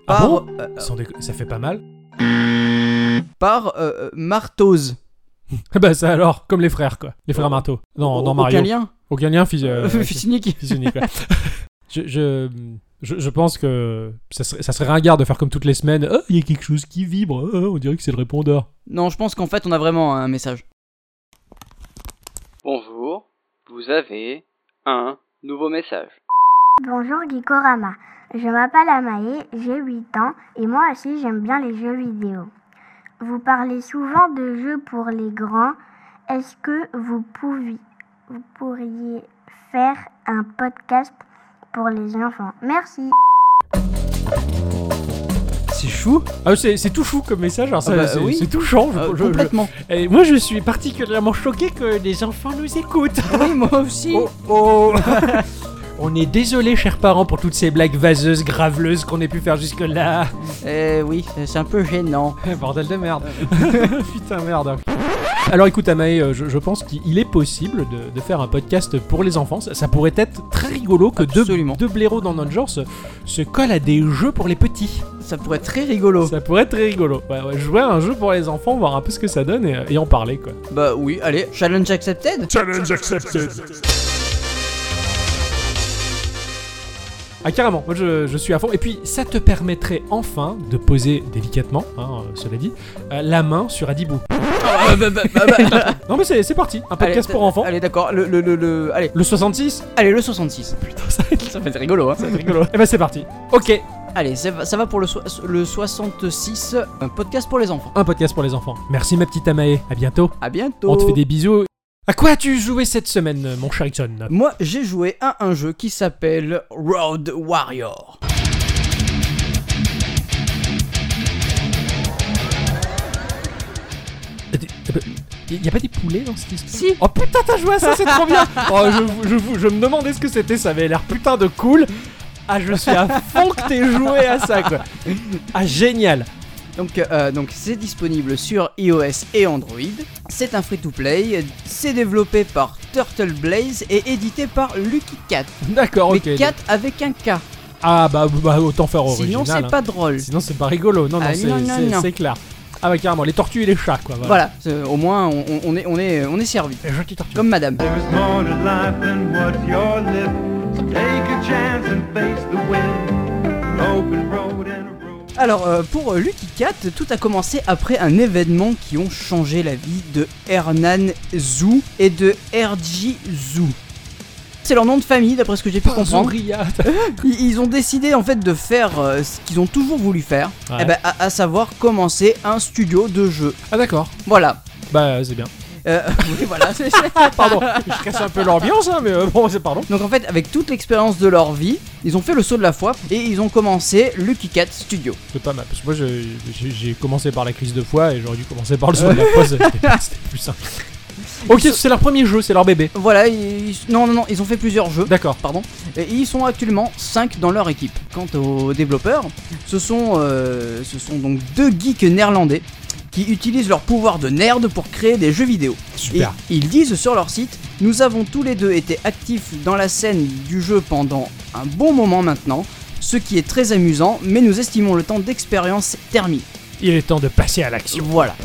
Ah par, bon euh, Sans déco- Ça fait pas mal. par euh, euh, Martoz. bah ça alors, comme les frères quoi. Les frères Marteau. Non, dans Mario. Aucun lien Aucun lien euh, unique. fils unique. ouais. je, je, je, je pense que ça serait, ça serait ringard de faire comme toutes les semaines. Oh, il y a quelque chose qui vibre. Oh, on dirait que c'est le répondeur. Non, je pense qu'en fait on a vraiment un message. Bonjour, vous avez un nouveau message. Bonjour Gikorama, je m'appelle Amae, j'ai 8 ans et moi aussi j'aime bien les jeux vidéo. Vous parlez souvent de jeux pour les grands. Est-ce que vous, vous pourriez faire un podcast pour les enfants? Merci. C'est chou Ah, c'est tout chou comme message. Alors, ça, Ah bah, c'est oui. touchant. je- Euh, je- je- Complètement. Et moi, je suis particulièrement choqué que les enfants nous écoutent. Oui, moi aussi. Oh, oh. On est désolé, chers parents, pour toutes ces blagues vaseuses, graveleuses qu'on ait pu faire jusque-là. Eh oui, c'est un peu gênant. Bordel de merde. Putain, merde. Alors écoute, Amae, euh, je, je pense qu'il est possible de, de faire un podcast pour les enfants. Ça, ça pourrait être très rigolo que deux, deux blaireaux dans notre genre se, se collent à des jeux pour les petits. Ça pourrait être très rigolo. Ça pourrait être très rigolo. Ouais, ouais, jouer à un jeu pour les enfants, voir un peu ce que ça donne et, et en parler, quoi. Bah oui, allez, challenge accepted. Challenge accepted. Ah carrément, moi je, je suis à fond. Et puis ça te permettrait enfin de poser délicatement, hein, euh, cela dit, euh, la main sur Adibou. Ah, bah, bah, bah. Non mais c'est parti, un podcast Allez, pour enfants. Allez, d'accord. Le, le, le, le- allez, Le 66 allez, le 66. Putain, ça va être Ça va être rigolo, hein. rigolo. Et ben c'est parti. Ok, Allez, ça va, ça va pour le, so- le 66, un podcast pour les enfants. un podcast pour les enfants. Merci ma petite Amae, à bientôt. À bientôt. On te fait des bisous. À quoi as-tu joué cette semaine, mon cher Ixon Moi, j'ai joué à un jeu qui s'appelle Road Warrior. Il y a pas des poulets dans cette histoire Si. Oh putain, t'as joué à ça, c'est trop bien Oh, je, je- je me demandais ce que c'était, ça avait l'air putain de cool. Ah, je suis à fond que t'aies joué à ça, quoi. Ah, génial. Donc, euh, donc c'est disponible sur iOS et Android. C'est un free-to-play. C'est développé par Turtle Blaze et édité par Lucky Cat. D'accord, Mais ok. Cat avec un K. Ah, bah, bah, autant faire original. Sinon, c'est hein. pas drôle. Sinon, c'est pas rigolo. Non, non, Ah, c'est- non, c'est clair. Ah, bah, carrément, les tortues et les chats, quoi. Voilà. Au moins on, est, on, est, on est servi. Les gentilles tortues. Comme madame. There's more to life than what's your lip. Take a chance and face the wind. An open road and. Alors, euh, pour Lucky Cat, tout a commencé après un événement qui ont changé la vie de Hernan Zhu et de RG Zhu. C'est leur nom de famille, d'après ce que j'ai pu comprendre. Zoria. Ils, ils ont décidé en fait de faire euh, ce qu'ils ont toujours voulu faire, Ouais. eh ben, à, à savoir commencer un studio de jeux. Ah, d'accord. Voilà. Bah, c'est bien. Euh, oui, voilà. c'est- Pardon, je casse un peu l'ambiance, hein, mais euh, bon, c'est pardon. Donc en fait, avec toute l'expérience de leur vie, ils ont fait le saut de la foi et ils ont commencé Lucky Cat Studio. C'est pas mal, parce que moi je- j'ai j'ai commencé par la crise de foi et j'aurais dû commencer par le saut de la foi, c'était c'était plus simple. Ok, c'est leur premier jeu, c'est leur bébé. Voilà, ils- non, non, non, ils ont fait plusieurs jeux. D'accord. Pardon. Et ils sont actuellement 5 dans leur équipe. Quant aux développeurs, ce sont, euh, ce sont donc deux geeks néerlandais qui utilisent leur pouvoir de nerd pour créer des jeux vidéo. Super. Et ils disent sur leur site Nous avons tous les deux été actifs dans la scène du jeu pendant un bon moment maintenant, ce qui est très amusant, mais nous estimons le temps d'expérience terminé. Il est temps de passer à l'action. Voilà.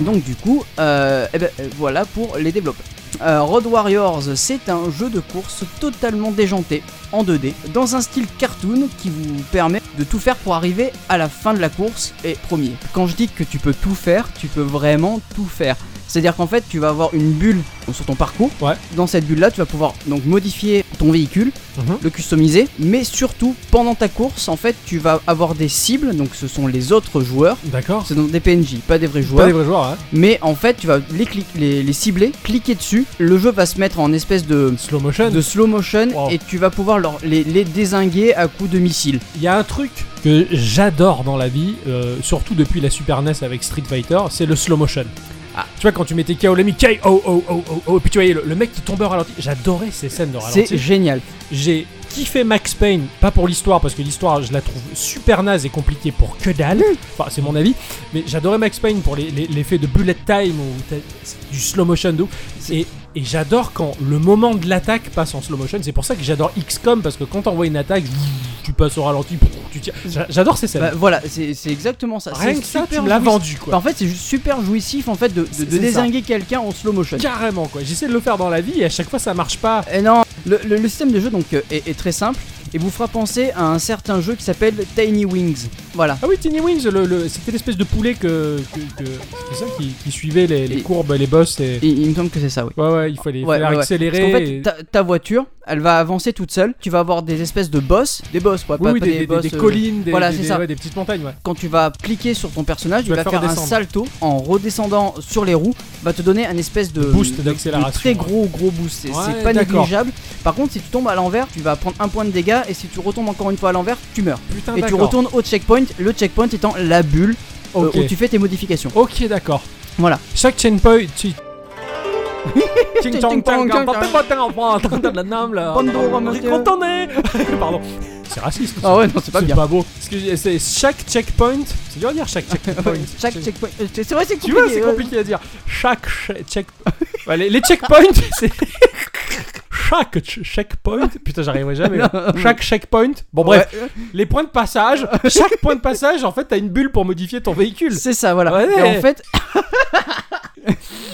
Donc du coup, euh, eh ben, euh, voilà pour les développeurs. Euh, Road Warriors, c'est un jeu de course totalement déjanté, en 2D, dans un style cartoon qui vous permet de tout faire pour arriver à la fin de la course et premier. Quand je dis que tu peux tout faire, tu peux vraiment tout faire. C'est-à-dire qu'en fait, tu vas avoir une bulle sur ton parcours. Ouais. Dans cette bulle-là, tu vas pouvoir donc modifier ton véhicule, Mhm. le customiser, mais surtout pendant ta course, en fait, tu vas avoir des cibles. Donc, ce sont les autres joueurs. D'accord. C'est donc des PNJ, pas des vrais Pas joueurs. des vrais joueurs. Mais en fait, tu vas les, les, les cibler, cliquer dessus. Le jeu va se mettre en espèce de, Slow motion. de slow motion Wow. et tu vas pouvoir leur- les, les désinguer à coups de missiles. Il y a un truc que j'adore dans la vie, euh, surtout depuis la Super NES avec Street Fighter, c'est le slow motion. Tu vois, quand tu mettais KO l'ami, K-O-O-O-O, et puis tu voyais le, le mec qui tombait au ralenti. J'adorais ces scènes de ralenti. C'est génial. J'ai kiffé Max Payne, pas pour l'histoire, parce que l'histoire, je la trouve super naze et compliquée pour que dalle. Enfin, c'est mon avis. Mais j'adorais Max Payne pour les- les- l'effet de bullet time ou du slow motion. Et, et j'adore quand le moment de l'attaque passe en slow motion. C'est pour ça que j'adore XCOM, parce que quand t'envoies une attaque, tu passes au ralenti, tu tires. J'a- J'adore ces scènes. Bah, voilà, c'est exactement ça. Rien que ça, tu me l'as vendu, quoi. Bah, en fait, c'est juste super jouissif en fait de, désinguer quelqu'un en slow motion. Carrément, quoi. J'essaie de le faire dans la vie et à chaque fois ça marche pas. Et non, le, le- le système de jeu donc euh, est, est très simple et vous fera penser à un certain jeu qui s'appelle Tiny Wings. Voilà. Ah oui, Tiny Wings, le, le- c'était l'espèce de poulet que. que, que- c'était ça qui, qui suivait les, les Et- courbes, les boss et. Et il me semble que c'est ça, oui. Ouais, ouais, il fallait, Ouais, fallait ouais, ouais. accélérer. Qu'en fait, et- ta, ta voiture, elle va avancer toute seule. Tu vas avoir des espèces de boss, des boss, quoi, Oui, pas, oui, pas des, des, des- boss. des euh, collines, des, voilà, des- c'est des- ça. ouais, des petites montagnes, ouais. Quand tu vas cliquer sur ton personnage, Tu il vas faire un salto en redescendant sur les roues, va te donner un espèce de Boost d'accélération, de Très gros gros boost. C'est pas négligeable. Par contre, si tu tombes à l'envers, tu vas prendre un point de dégâts et si tu retombes encore une fois à l'envers, tu meurs. Et tu retournes au checkpoint, le checkpoint étant la bulle euh, où tu fais tes modifications. Ok, d'accord. Voilà. Chaque checkpoint, tu. Pardon. C'est raciste. Ah ouais, non, c'est pas bien. C'est pas beau. Parce que c'est chaque checkpoint. C'est dur à dire chaque checkpoint. Chaque checkpoint. euh, C'est vrai, c'est Tu compliqué. vois, c'est compliqué à dire. Chaque che- check. Ouais, les, les checkpoints, c'est. Chaque ch- checkpoint. Putain, j'arriverai jamais. là. Chaque checkpoint. Bon, bref. Ouais, Les points de passage. Chaque point de passage, en fait, t'as une bulle pour modifier ton véhicule. C'est ça, voilà. Ouais. Et en fait.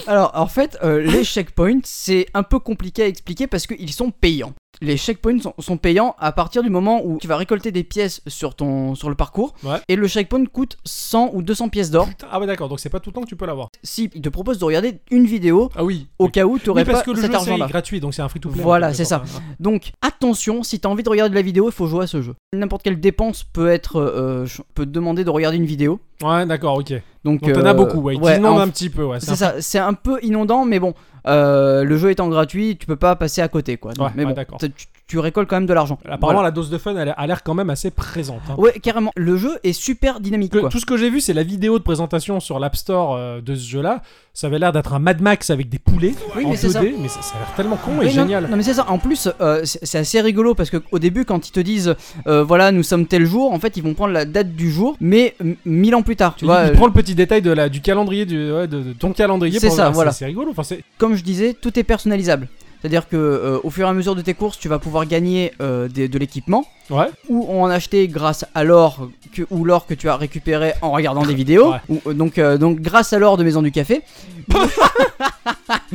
Alors, en fait, euh, les checkpoints, c'est un peu compliqué à expliquer parce qu'ils sont payants. Les checkpoints sont, sont payants à partir du moment où tu vas récolter des pièces sur, ton, sur le parcours. Ouais. Et le checkpoint coûte 100 ou 200 pièces d'or. Ah ouais, d'accord. Donc c'est pas tout le temps que tu peux l'avoir. Si il te propose de regarder une vidéo Ah oui. au cas où tu Oui, aurais parce pas que le cet jeu c'est gratuit, donc c'est un free to play. Voilà, c'est ça. Donc attention, si t'as envie de regarder de la vidéo, il faut jouer à ce jeu. N'importe quelle dépense peut être euh, ch- peut te demander de regarder une vidéo. Ouais, d'accord, ok. Donc, Donc t'en euh, as beaucoup, ouais. Ouais, t'inondent en- un petit peu, ouais. C'est ça, c'est un peu inondant, mais bon, euh, le jeu étant gratuit, tu peux pas passer à côté, quoi. Ouais, mais ouais, bon, d'accord. tu, tu récoltes quand même de l'argent. Apparemment, Voilà. la dose de fun elle a l'air quand même assez présente. hein. Ouais, carrément. Le jeu est super dynamique, quoi. tout ce que j'ai vu, c'est la vidéo de présentation sur l'App Store euh, de ce jeu-là. Ça avait l'air d'être un Mad Max avec des poulets Oui, en mais c'est 2D, ça. mais ça, ça a l'air tellement con et non, génial. Non, mais c'est ça. En plus, euh, c'est assez rigolo parce que au début, quand ils te disent, euh, voilà, nous sommes tel jour, en fait, ils vont prendre la date du jour, mais mille ans plus tard. Tu il, vois, il prend le petit détail de la, du calendrier, du, ouais, de, de ton calendrier. C'est ça, voilà. C'est rigolo. Enfin, comme je disais, tout est personnalisable. C'est-à-dire que euh, au fur et à mesure de tes courses, tu vas pouvoir gagner euh, des- de l'équipement ouais. ou en acheter grâce à l'or que, ou l'or que tu as récupéré en regardant des vidéos. Ouais. Ou, euh, donc, euh, donc grâce à l'or de Maison du Café,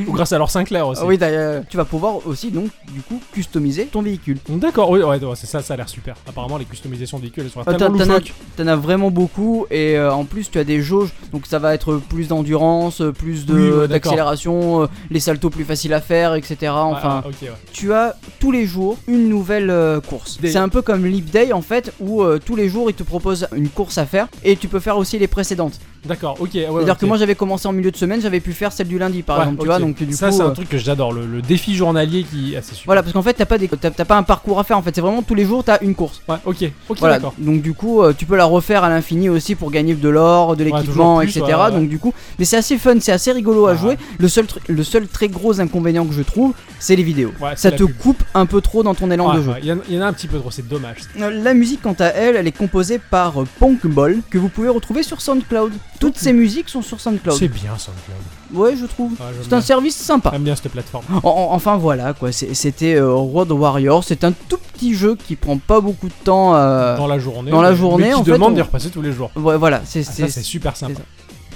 Ou grâce à leur Sinclair aussi. oui, d'ailleurs, tu vas pouvoir aussi donc du coup customiser ton véhicule. D'accord, oui, ouais, ouais, c'est ça, ça a l'air super. Apparemment, les customisations de véhicules elles sont Ah, tellement t'en- t'en as- loufoques. T'en as vraiment beaucoup et euh, en plus tu as des jauges donc ça va être plus d'endurance, plus de Oui, ouais, d'accord. d'accélération, euh, les saltos plus faciles à faire, etc. Ouais, Enfin, ouais. tu as tous les jours une nouvelle euh, course. C'est un peu comme Leap Day en fait où euh, tous les jours ils te proposent une course à faire et tu peux faire aussi les précédentes. D'accord, ok. ouais, C'est-à-dire que moi j'avais commencé en milieu de semaine, j'avais pu faire celle du lundi par Ouais, exemple, tu vois donc du ça, c'est un euh, truc que j'adore, le, le défi journalier qui. Ah, super. voilà parce qu'en fait t'as pas des t'as t'as pas un parcours à faire en fait, c'est vraiment tous les jours t'as une course. Ouais, ok, ok, Voilà, d'accord. donc du coup, tu peux la refaire à l'infini aussi pour gagner de l'or, de l'équipement, etc. Donc du coup, mais c'est assez fun, c'est assez rigolo à jouer. Le seul, le seul très gros inconvénient que je trouve, c'est les vidéos. Ouais, Ça te pub. coupe un peu trop dans ton élan Ouais, de jeu. ouais, Il y, en- il y en a un petit peu trop, c'est dommage. Euh, La musique, quant à elle, elle est composée par euh, Punkball, que vous pouvez retrouver sur SoundCloud. Toutes ces musiques sont sur SoundCloud. C'est bien SoundCloud. Ouais, je trouve. C'est un service sympa. J'aime bien cette plateforme. En- en- enfin voilà quoi, c'était euh, Road Warrior. C'est un tout petit jeu qui prend pas beaucoup de temps. euh, Dans la journée. dans la journée, mais qui en fait, demande on- d'y repasser tous les jours. ouais, voilà, c'est Ah, super sympa.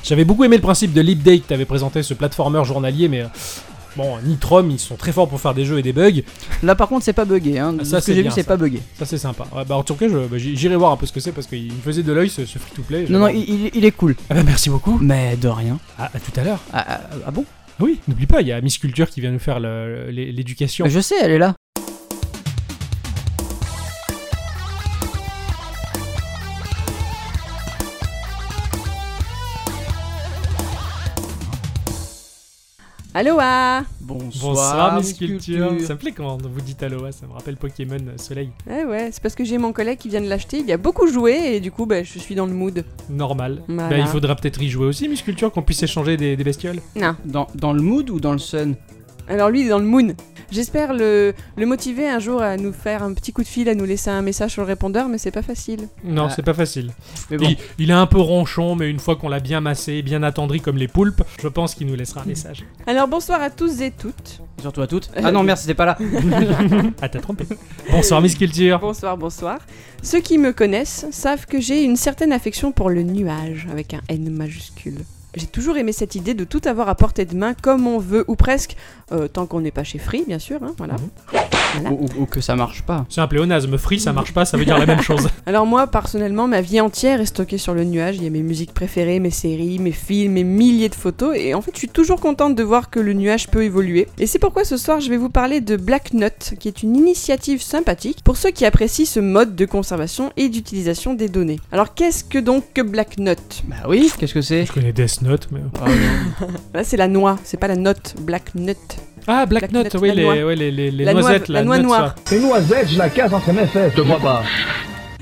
J'avais beaucoup aimé le principe de Leap Day que t'avais présenté, ce platformer journalier, mais. Bon, Nitrom, ils sont très forts pour faire des jeux et des bugs. Là par contre c'est pas buggé, hein. Ah, ce ça, que c'est j'ai vu c'est pas buggé. Ça, c'est sympa. Ouais, bah, en tout cas, je- bah, j'irai voir un peu ce que c'est parce qu'il me faisait de l'œil ce, ce free-to-play. Non non il, il- est cool. Ah bah, merci beaucoup. Mais de rien. À, à tout à l'heure. Ah, ah, ah bon? Oui, n'oublie pas, il y a Miss Culture qui vient nous faire l'éducation. Je sais elle est là. Aloha Bonsoir, Bonsoir Miss Culture. Culture. Ça me plaît quand vous dites Aloha, ça me rappelle Pokémon euh, Soleil. Ouais, ouais, c'est parce que j'ai mon collègue qui vient de l'acheter, il a beaucoup joué et du coup, bah, je suis dans le mood. Normal. Voilà. Bah, il faudra peut-être y jouer aussi, Miss Culture, qu'on puisse échanger des, des bestioles. Non. Dans, dans le mood ou dans le sun? Alors lui, il est dans le moon. J'espère le, le motiver un jour à nous faire un petit coup de fil, à nous laisser un message sur le répondeur, mais c'est pas facile. Non, Ah. c'est pas facile. Mais bon, Il, il est un peu ronchon, mais une fois qu'on l'a bien massé, bien attendri comme les poulpes, je pense qu'il nous laissera un message. Alors bonsoir à tous et toutes. surtout à toutes. Ah non, merde, c'était pas là. ah, t'as trompé. Bonsoir Miss Culture. Bonsoir, bonsoir. Ceux qui me connaissent savent que j'ai une certaine affection pour le nuage, avec un N majuscule. J'ai toujours aimé cette idée de tout avoir à portée de main comme on veut, ou presque, euh, tant qu'on n'est pas chez Free, bien sûr, hein, voilà. Mhm. Voilà. Ou, ou- ou que ça marche pas. C'est un pléonasme. Free, ça marche pas, ça veut dire la même chose. Alors moi, personnellement, ma vie entière est stockée sur le nuage. Il y a mes musiques préférées, mes séries, mes films, mes milliers de photos. Et en fait, je suis toujours contente de voir que le nuage peut évoluer. Et c'est pourquoi ce soir, je vais vous parler de Black Nut, qui est une initiative sympathique pour ceux qui apprécient ce mode de conservation et d'utilisation des données. Alors qu'est-ce que donc que Black Nut Bah oui, qu'est-ce que c'est? Je connais Death Note, mais. Ah. Là, c'est la noix, c'est pas la note. Black Nut. Ah, Black, Nut, oui, la les, noix. ouais, les, les, les La noix- noisettes, la là, noix noire. ça. Une noisette, je la casse entre mes fesses. Je crois pas.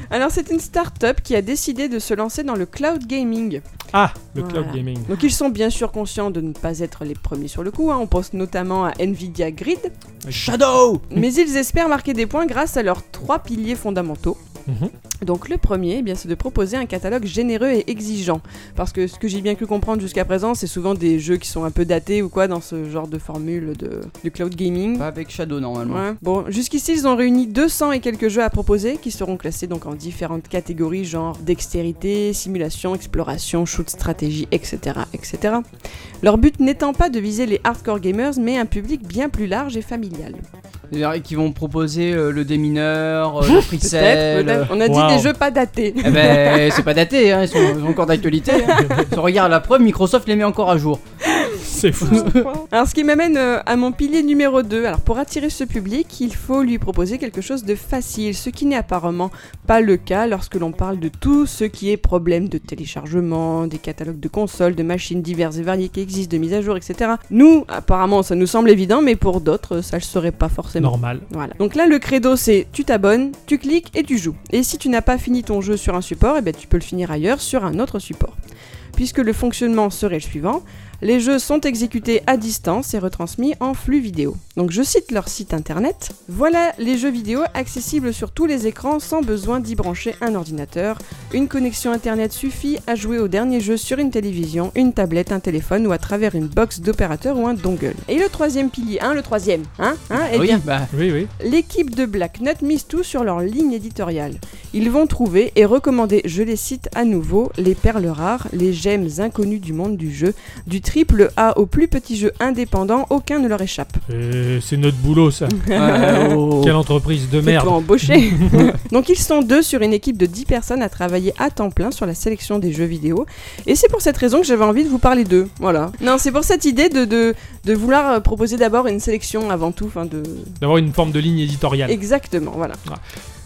Alors c'est une start-up qui a décidé de se lancer dans le cloud gaming. Ah, le Voilà. cloud gaming. Donc ils sont bien sûr conscients de ne pas être les premiers sur le coup, hein. on pense notamment à Nvidia Grid, Shadow mais ils espèrent marquer des points grâce à leurs trois piliers fondamentaux. Mhm. Donc le premier, eh bien, c'est de proposer un catalogue généreux et exigeant. Parce que ce que j'ai bien pu comprendre jusqu'à présent, c'est souvent des jeux qui sont un peu datés ou quoi dans ce genre de formule de, de cloud gaming. Pas avec Shadow normalement. Ouais. Bon, jusqu'ici, ils ont réuni 200 et quelques jeux à proposer qui seront classés donc en différentes catégories, genre dextérité, simulation, exploration, shoot, stratégie, etc., etc. Leur but n'étant pas de viser les hardcore gamers, mais un public bien plus large et familial. Qu'ils vont proposer euh, le démineur, euh, le Peut-être, peut-être. On a dit Wow. des jeux pas datés. Eh ben, c'est pas daté, hein, ils, sont, ils sont encore d'actualité. Hein. Si on regarde la preuve, Microsoft les met encore à jour. C'est fou. Alors, ce qui m'amène euh, à mon pilier numéro 2. Alors, pour attirer ce public, il faut lui proposer quelque chose de facile, ce qui n'est apparemment pas le cas lorsque l'on parle de tout ce qui est problème de téléchargement, des catalogues de consoles, de machines diverses et variées qui existent, de mise à jour, etc. Nous, apparemment, ça nous semble évident, mais pour d'autres, ça ne le serait pas forcément. Normal. Voilà. Donc là, le credo, c'est tu t'abonnes, tu cliques et tu joues. Et si tu n'as pas fini ton jeu sur un support, eh ben, tu peux le finir ailleurs sur un autre support. Puisque le fonctionnement serait le suivant, les jeux sont exécutés à distance et retransmis en flux vidéo. Donc je cite leur site internet. Voilà les jeux vidéo accessibles sur tous les écrans sans besoin d'y brancher un ordinateur. Une connexion internet suffit à jouer au dernier jeu sur une télévision, une tablette, un téléphone ou à travers une box d'opérateur ou un dongle. Et le troisième pilier, hein, le troisième, hein, hein, eh oui, bien, bah, Oui, oui. L'équipe de Black Nut mise tout sur leur ligne éditoriale. Ils vont trouver et recommander, je les cite à nouveau, les perles rares, les gemmes inconnues du monde du jeu, du triple A au plus petit jeu indépendant, aucun ne leur échappe. Euh, C'est notre boulot, ça. oh. Quelle entreprise de merde. embaucher. Donc ils sont deux sur une équipe de 10 personnes à travailler à temps plein sur la sélection des jeux vidéo. Et c'est pour cette raison que j'avais envie de vous parler d'eux. Voilà. Non, c'est pour cette idée de, de, de vouloir euh, proposer d'abord une sélection avant tout. Enfin de... D'avoir une forme de ligne éditoriale. Exactement, voilà.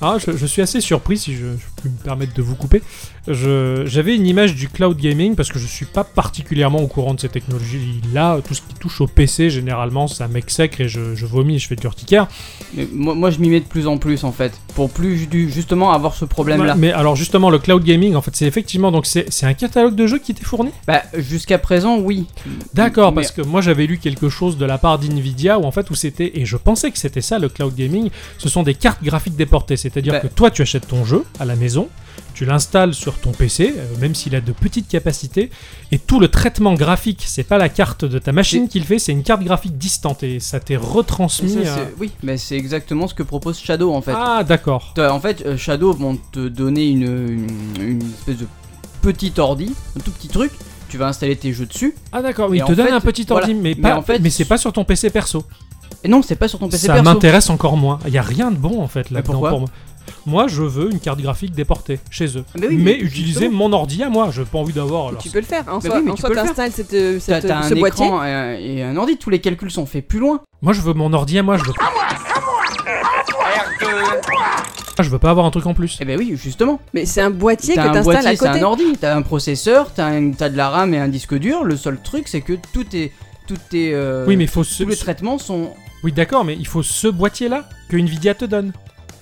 Ah, je, je suis assez surpris, si je, je peux me permettre de vous couper. J'avais une image du cloud gaming parce que je suis pas particulièrement au courant de ces technologies-là. Tout ce qui touche au PC, généralement, ça m'exècre et je, je vomis et je fais de l'urticaire. Moi, moi, je m'y mets de plus en plus en fait. Pour plus justement avoir ce problème-là. Ouais, mais alors, justement, le cloud gaming, en fait, c'est effectivement donc c'est un catalogue de jeux qui était fourni? Bah, jusqu'à présent, oui. D'accord, Mais- parce que moi j'avais lu quelque chose de la part d'Nvidia où en fait où c'était et je pensais que c'était ça le cloud gaming, ce sont des cartes graphiques déportées, c'est-à-dire Bah. que toi tu achètes ton jeu à la maison, tu l'installes sur ton PC, euh, même s'il a de petites capacités, et tout le traitement graphique, c'est pas la carte de ta machine qu'il fait, c'est une carte graphique distante et ça t'est retransmis. Ça, euh, Oui, mais c'est exactement ce que propose Shadow en fait. Ah d'accord. En fait, euh, Shadow vont te donner une, une, une espèce de petit ordi, un tout petit truc. Tu vas installer tes jeux dessus. Ah d'accord, oui, il te donne fait, un petit voilà. ordi, mais, Mais pas, en fait- mais c'est pas sur ton PC perso. Et non, c'est pas sur ton PC ça perso. m'intéresse encore moins. Il y a rien de bon en fait là-dedans pour moi. Moi, je veux une carte graphique déportée chez eux. Mais oui, mais mais utiliser justement. mon ordi à moi. Je pas envie d'avoir. Tu peux le faire. En soi, oui, mais en tu soi, peux le faire. t'installes cette, ce un boîtier. écran et un, et un ordi, tous les calculs sont faits plus loin. Moi, je veux mon ordi à moi. Je veux. Ah, je veux pas avoir un truc en plus. Eh ben oui, justement. Mais c'est un boîtier que t'installes à c'est côté. un ordi, t'as un processeur, t'as de la RAM et un disque dur. Le seul truc, c'est que tout est toutes tes, euh, Oui, mais faut tous les traitements sont. Oui, d'accord, mais il faut ce boîtier-là que Nvidia te donne.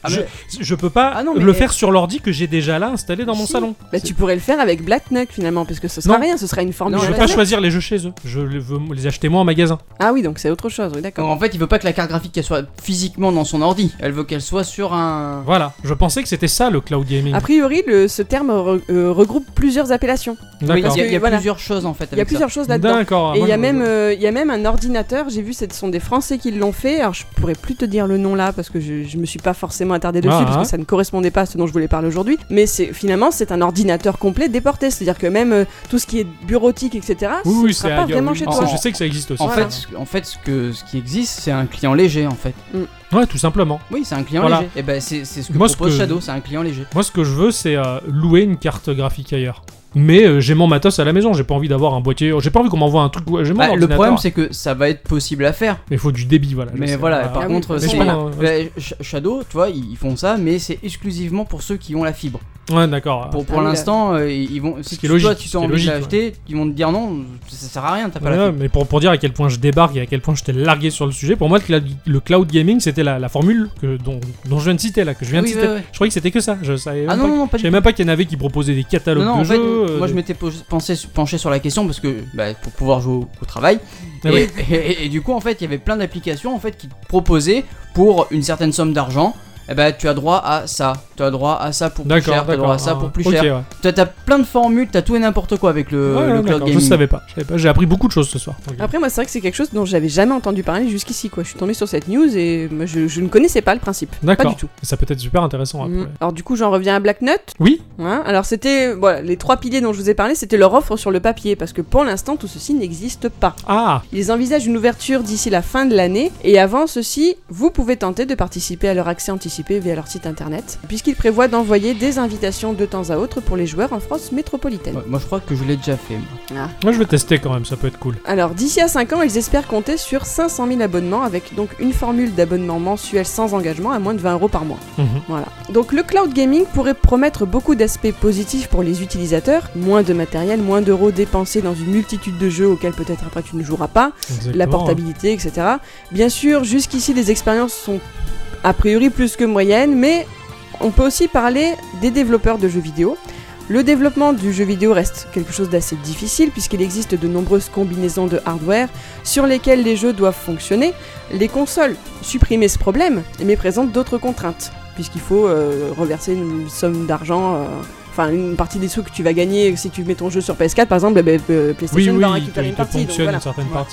Ah, je, mais- je peux pas Ah non, mais- le faire sur l'ordi que j'ai déjà là installé dans mon Si. salon. Bah, tu pourrais le faire avec Black Knuck finalement, parce que ce sera Non. rien, ce sera une formule. je veux pas choisir les jeux chez eux. Je les veux les acheter moi en magasin. Ah oui, donc c'est autre chose, oui, d'accord. en fait, il veut pas que la carte graphique qu'elle soit physiquement dans son ordi. Elle veut qu'elle soit sur un. Voilà, je pensais que c'était ça le cloud gaming. A priori, le- ce terme re- euh, regroupe plusieurs appellations. Oui, il y a, D'accord. il y a Voilà. plusieurs choses en fait. Il y a ça. plusieurs choses là-dedans. D'accord. Et il y, a même, euh, il y a même un ordinateur, j'ai vu, ce sont des Français qui l'ont fait. Alors je pourrais plus te dire le nom là parce que je, je me suis pas forcément attardé dessus Ah, parce ah. que ça ne correspondait pas à ce dont je voulais parler aujourd'hui. Mais finalement c'est un ordinateur complet déporté, c'est-à-dire que même euh, tout ce qui est bureautique, etc. Oui, ce oui, sera c'est pas ah, vraiment oui, chez toi. Je sais que ça existe aussi. En Voilà. fait, ce- en fait, ce que ce qui existe, c'est un client léger en fait. Ouais, tout simplement. Oui, c'est un client Voilà. léger. Et ben c'est ce que Moi, ce propose que- Shadow, c'est un client léger. Moi, ce que je veux, c'est euh, louer une carte graphique ailleurs. Mais euh, j'ai mon matos à la maison. J'ai pas envie d'avoir un boîtier. J'ai pas envie qu'on m'envoie un truc. ouais, J'ai mon Bah, le problème, c'est que ça va être possible à faire. Mais il faut du débit, voilà. Mais sais. voilà, Ah, par Ah oui, contre, mais pas- bah, Sh- Shadow, tu vois, ils font ça, mais c'est exclusivement pour ceux qui ont la fibre. Ouais, d'accord. Pour, pour Ah l'instant, euh, ils vont. Si qui est tu- toi, tu est envie de l'acheter, ils vont te dire non, ça sert à rien, t'as pas la Ouais, mais pour, pour dire à quel point je débarque et à quel point je t'ai largué sur le sujet, pour moi, le cloud, le cloud gaming, c'était la, la formule que, dont, dont je viens de citer là, que je viens oui, de citer. ouais, ouais. Je croyais que c'était que ça. Je savais Ah même non, pas, non, pas je savais même pas qu'il y en avait qui proposaient des catalogues Non, non, de en fait, jeux. euh, moi je m'étais penché sur la question parce que bah, pour pouvoir jouer au, au travail. Ah et, oui. et- et- et du coup, en fait, il y avait plein d'applications en fait qui proposaient pour une certaine somme d'argent. Eh ben, tu as droit à ça, tu as droit à ça pour plus cher, tu as droit à ça pour plus cher. ouais. Tu as, plein de formules, tu as tout et n'importe quoi avec le, Ouais, le cloud gaming. Je savais pas. pas. J'ai appris beaucoup de choses ce soir. Après, moi, c'est vrai que c'est quelque chose dont j'avais jamais entendu parler jusqu'ici. Quoi. Je suis tombé sur cette news et je, je ne connaissais pas le principe. Pas D'accord. du tout. Ça peut être super intéressant après. Mm. Alors, du coup, j'en reviens à Black Nut. Oui. Hein, alors c'était voilà, les trois piliers dont je vous ai parlé, c'était leur offre sur le papier parce que pour l'instant tout ceci n'existe pas. Ah. Ils envisagent une ouverture d'ici la fin de l'année et avant ceci, vous pouvez tenter de participer à leur accès anticipé via leur site internet puisqu'ils prévoient d'envoyer des invitations de temps à autre pour les joueurs en France métropolitaine. Ouais, moi je crois que je l'ai déjà fait. moi. Moi, je vais tester quand même. Ça peut être cool. Alors d'ici à 5 ans, ils espèrent compter sur 500 000 abonnements avec donc une formule d'abonnement mensuel sans engagement à moins de 20 euros par mois. Mhm. Voilà. Donc le cloud gaming pourrait promettre beaucoup d'aspects positifs pour les utilisateurs, moins de matériel, moins d'euros dépensés dans une multitude de jeux auxquels peut-être après tu ne joueras pas, la Exactement. portabilité, etc. Bien sûr, jusqu'ici les expériences sont a priori plus que moyennes, mais on peut aussi parler des développeurs de jeux vidéo. Le développement du jeu vidéo reste quelque chose d'assez difficile puisqu'il existe de nombreuses combinaisons de hardware sur lesquelles les jeux doivent fonctionner. Les consoles supprimaient ce problème mais présentent d'autres contraintes puisqu'il faut euh, reverser une somme d'argent, euh, enfin une partie des sous que tu vas gagner si tu mets ton jeu sur PS4 par exemple, eh ben, euh, PlayStation oui, va récupérer une partie. donc voilà.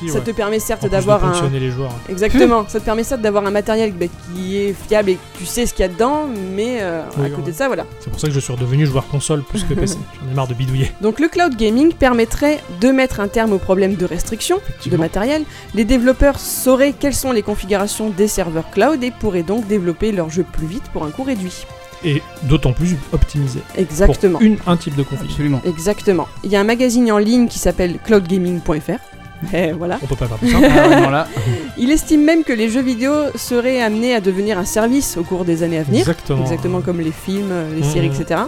une. Ça te permet certes d'avoir un, ponctionner les joueurs. Exactement, ça te permet ça d'avoir un matériel bah, qui est fiable et que tu sais ce qu'il y a dedans, mais euh, Oui, à côté ouais. de ça, voilà. C'est pour ça que je suis redevenu joueur console plus que PC. J'en ai marre de bidouiller. Donc le cloud gaming permettrait de mettre un terme au problème de restriction de matériel. Les développeurs sauraient quelles sont les configurations des serveurs cloud et pourraient donc développer leur jeu plus vite pour un coût réduit. Et d'autant plus optimisé. Exactement. Pour une, un type de config. Absolument. Exactement. Il y a un magazine en ligne qui s'appelle cloudgaming.fr. Et voilà. On peut pas faire plus simple. Ah, là. Il estime même que les jeux vidéo seraient amenés à devenir un service au cours des années à venir. Exactement. exactement comme les films, les Mhm. séries, etc.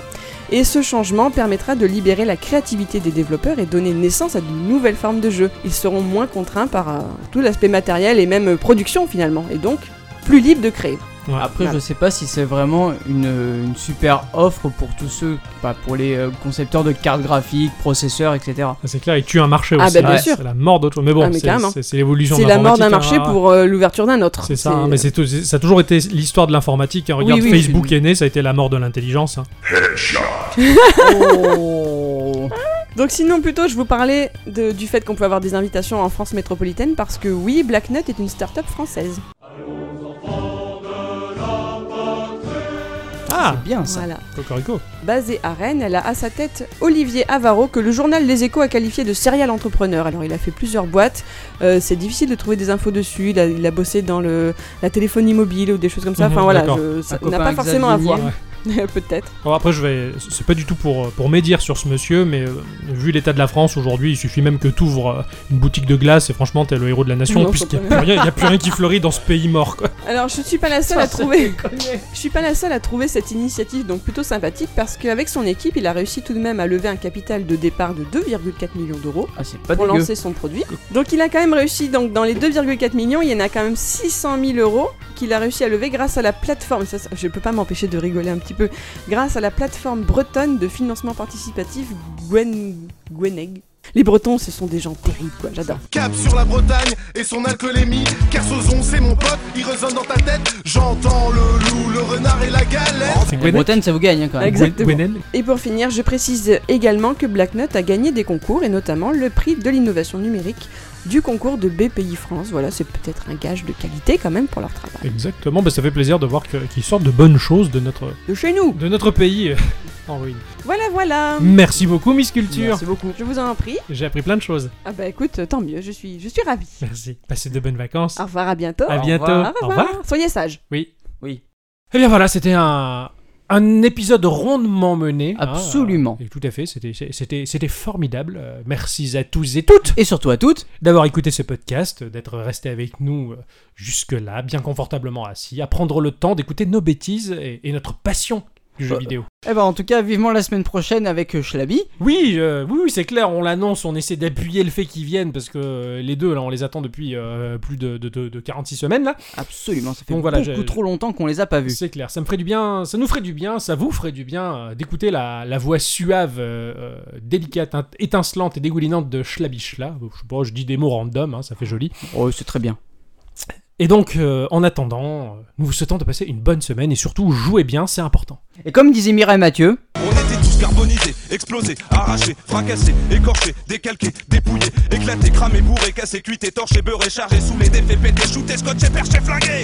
Et ce changement permettra de libérer la créativité des développeurs et donner naissance à de nouvelles formes de jeux. Ils seront moins contraints par euh, tout l'aspect matériel et même euh, production finalement, et donc plus libres de créer. Ouais. Après, Voilà. je sais pas si c'est vraiment une, une super offre pour tous ceux, bah, pour les euh, concepteurs de cartes graphiques, processeurs, etc. Ça, C'est clair, il tue un marché Ah, aussi. bah, bien Ouais, sûr. C'est la mort d'autre chose. Mais bon, Ah, c'est- l'évolution de C'est la mort d'un l'informatique, marché hein. pour euh, l'ouverture d'un autre. C'est ça, hein, mais c'est tout- ça a toujours été l'histoire de l'informatique. hein. Regarde, oui, Facebook est né, ça a été la mort de l'intelligence. hein. Oh Donc sinon plutôt je vous parlais de- du fait qu'on peut avoir des invitations en France métropolitaine parce que oui, Black Nut est une start-up française. Ah, C'est bien ça. Voilà. Cocorico. Basée à Rennes, elle a à sa tête Olivier Avaro, que le journal Les Échos a qualifié de serial entrepreneur. Alors il a fait plusieurs boîtes, euh, c'est difficile de trouver des infos dessus, il a, il a bossé dans le, la téléphonie mobile ou des choses comme ça. Mhm, Enfin voilà, je- ça n'a pas forcément à voir. Peut-être. Alors après, je vais. C'est pas du tout pour, pour médire sur ce monsieur, mais euh, vu l'état de la France aujourd'hui, il suffit même que tu ouvres une boutique de glace et franchement, t'es le héros de la nation, Non, puisqu'il n'y a, pas. plus rien- il y a plus rien qui fleurit dans ce pays mort, quoi. Alors, je suis pas la seule à trouver. Je suis pas la seule à trouver cette initiative donc plutôt sympathique parce qu'avec son équipe, il a réussi tout de même à lever un capital de départ de 2,4 millions d'euros Ah, pour dégueu. lancer son produit. Donc il a quand même réussi, donc dans les 2,4 millions, il y en a quand même 600 000 euros qu'il a réussi à lever grâce à la plateforme, ça, ça, je peux pas m'empêcher de rigoler un petit peu, grâce à la plateforme bretonne de financement participatif Gwen... Gweneg. Les Bretons, ce sont des gens terribles, quoi, j'adore. Cap sur la Bretagne et son alcoolémie. Kersozon, c'est mon pote, il résonne dans ta tête. J'entends le loup, le renard et la galette. Bretagne, ça vous gagne hein, quand même. Exactement. Et pour finir, je précise également que Black Knot a gagné des concours et notamment le prix de l'innovation numérique du concours de BPI France. Voilà, c'est peut-être un gage de qualité quand même pour leur travail. Exactement, bah, ça fait plaisir de voir qu'ils sortent de bonnes choses de notre, De chez nous de notre pays euh, en ruine. Voilà, voilà Merci beaucoup, Miss Culture. Merci beaucoup. Je vous en prie. J'ai appris plein de choses. Ah bah écoute, tant mieux, je suis, je suis ravie. Merci. Passez de bonnes vacances. Au revoir, à bientôt. à bientôt. revoir. Au revoir. Soyez sages. Oui. Oui. Eh bien voilà, c'était un, un épisode rondement mené. hein, Absolument. euh, tout à fait, c'était, formidable. Euh, merci à tous et toutes Et surtout à toutes. d'avoir écouté ce podcast, d'être resté avec nous euh, jusque-là, bien confortablement assis, à prendre le temps d'écouter nos bêtises et, et notre passion du jeu Euh, vidéo. Eh ben en tout cas, vivement la semaine prochaine avec euh, Schlaby. Oui, euh, oui, oui, c'est clair, on l'annonce, on essaie d'appuyer le fait qu'ils viennent parce que euh, les deux, là, on les attend depuis euh, plus de, de- de- de 46 semaines, là. Absolument, ça fait Donc voilà, beaucoup trop longtemps qu'on les a pas vus. C'est clair, ça me ferait du bien, ça nous ferait du bien, ça vous ferait du bien euh, d'écouter la, la voix suave, euh, euh, délicate, étincelante et dégoulinante de. Je sais pas, je dis des mots random, hein, ça fait joli. Oh, c'est très bien. Et donc, euh, en attendant, euh, nous vous souhaitons de passer une bonne semaine et surtout jouez bien, c'est important. Et comme disait Mireille Mathieu, On était tous carbonisés, explosés, arrachés, fracassés, écorchés, décalqués, dépouillés, éclatés, cramés, bourrés, cassés, cuités, torchés, beurrés, chargés, sous les défaits, pétés, shootés, scotchés, perchés, flingués.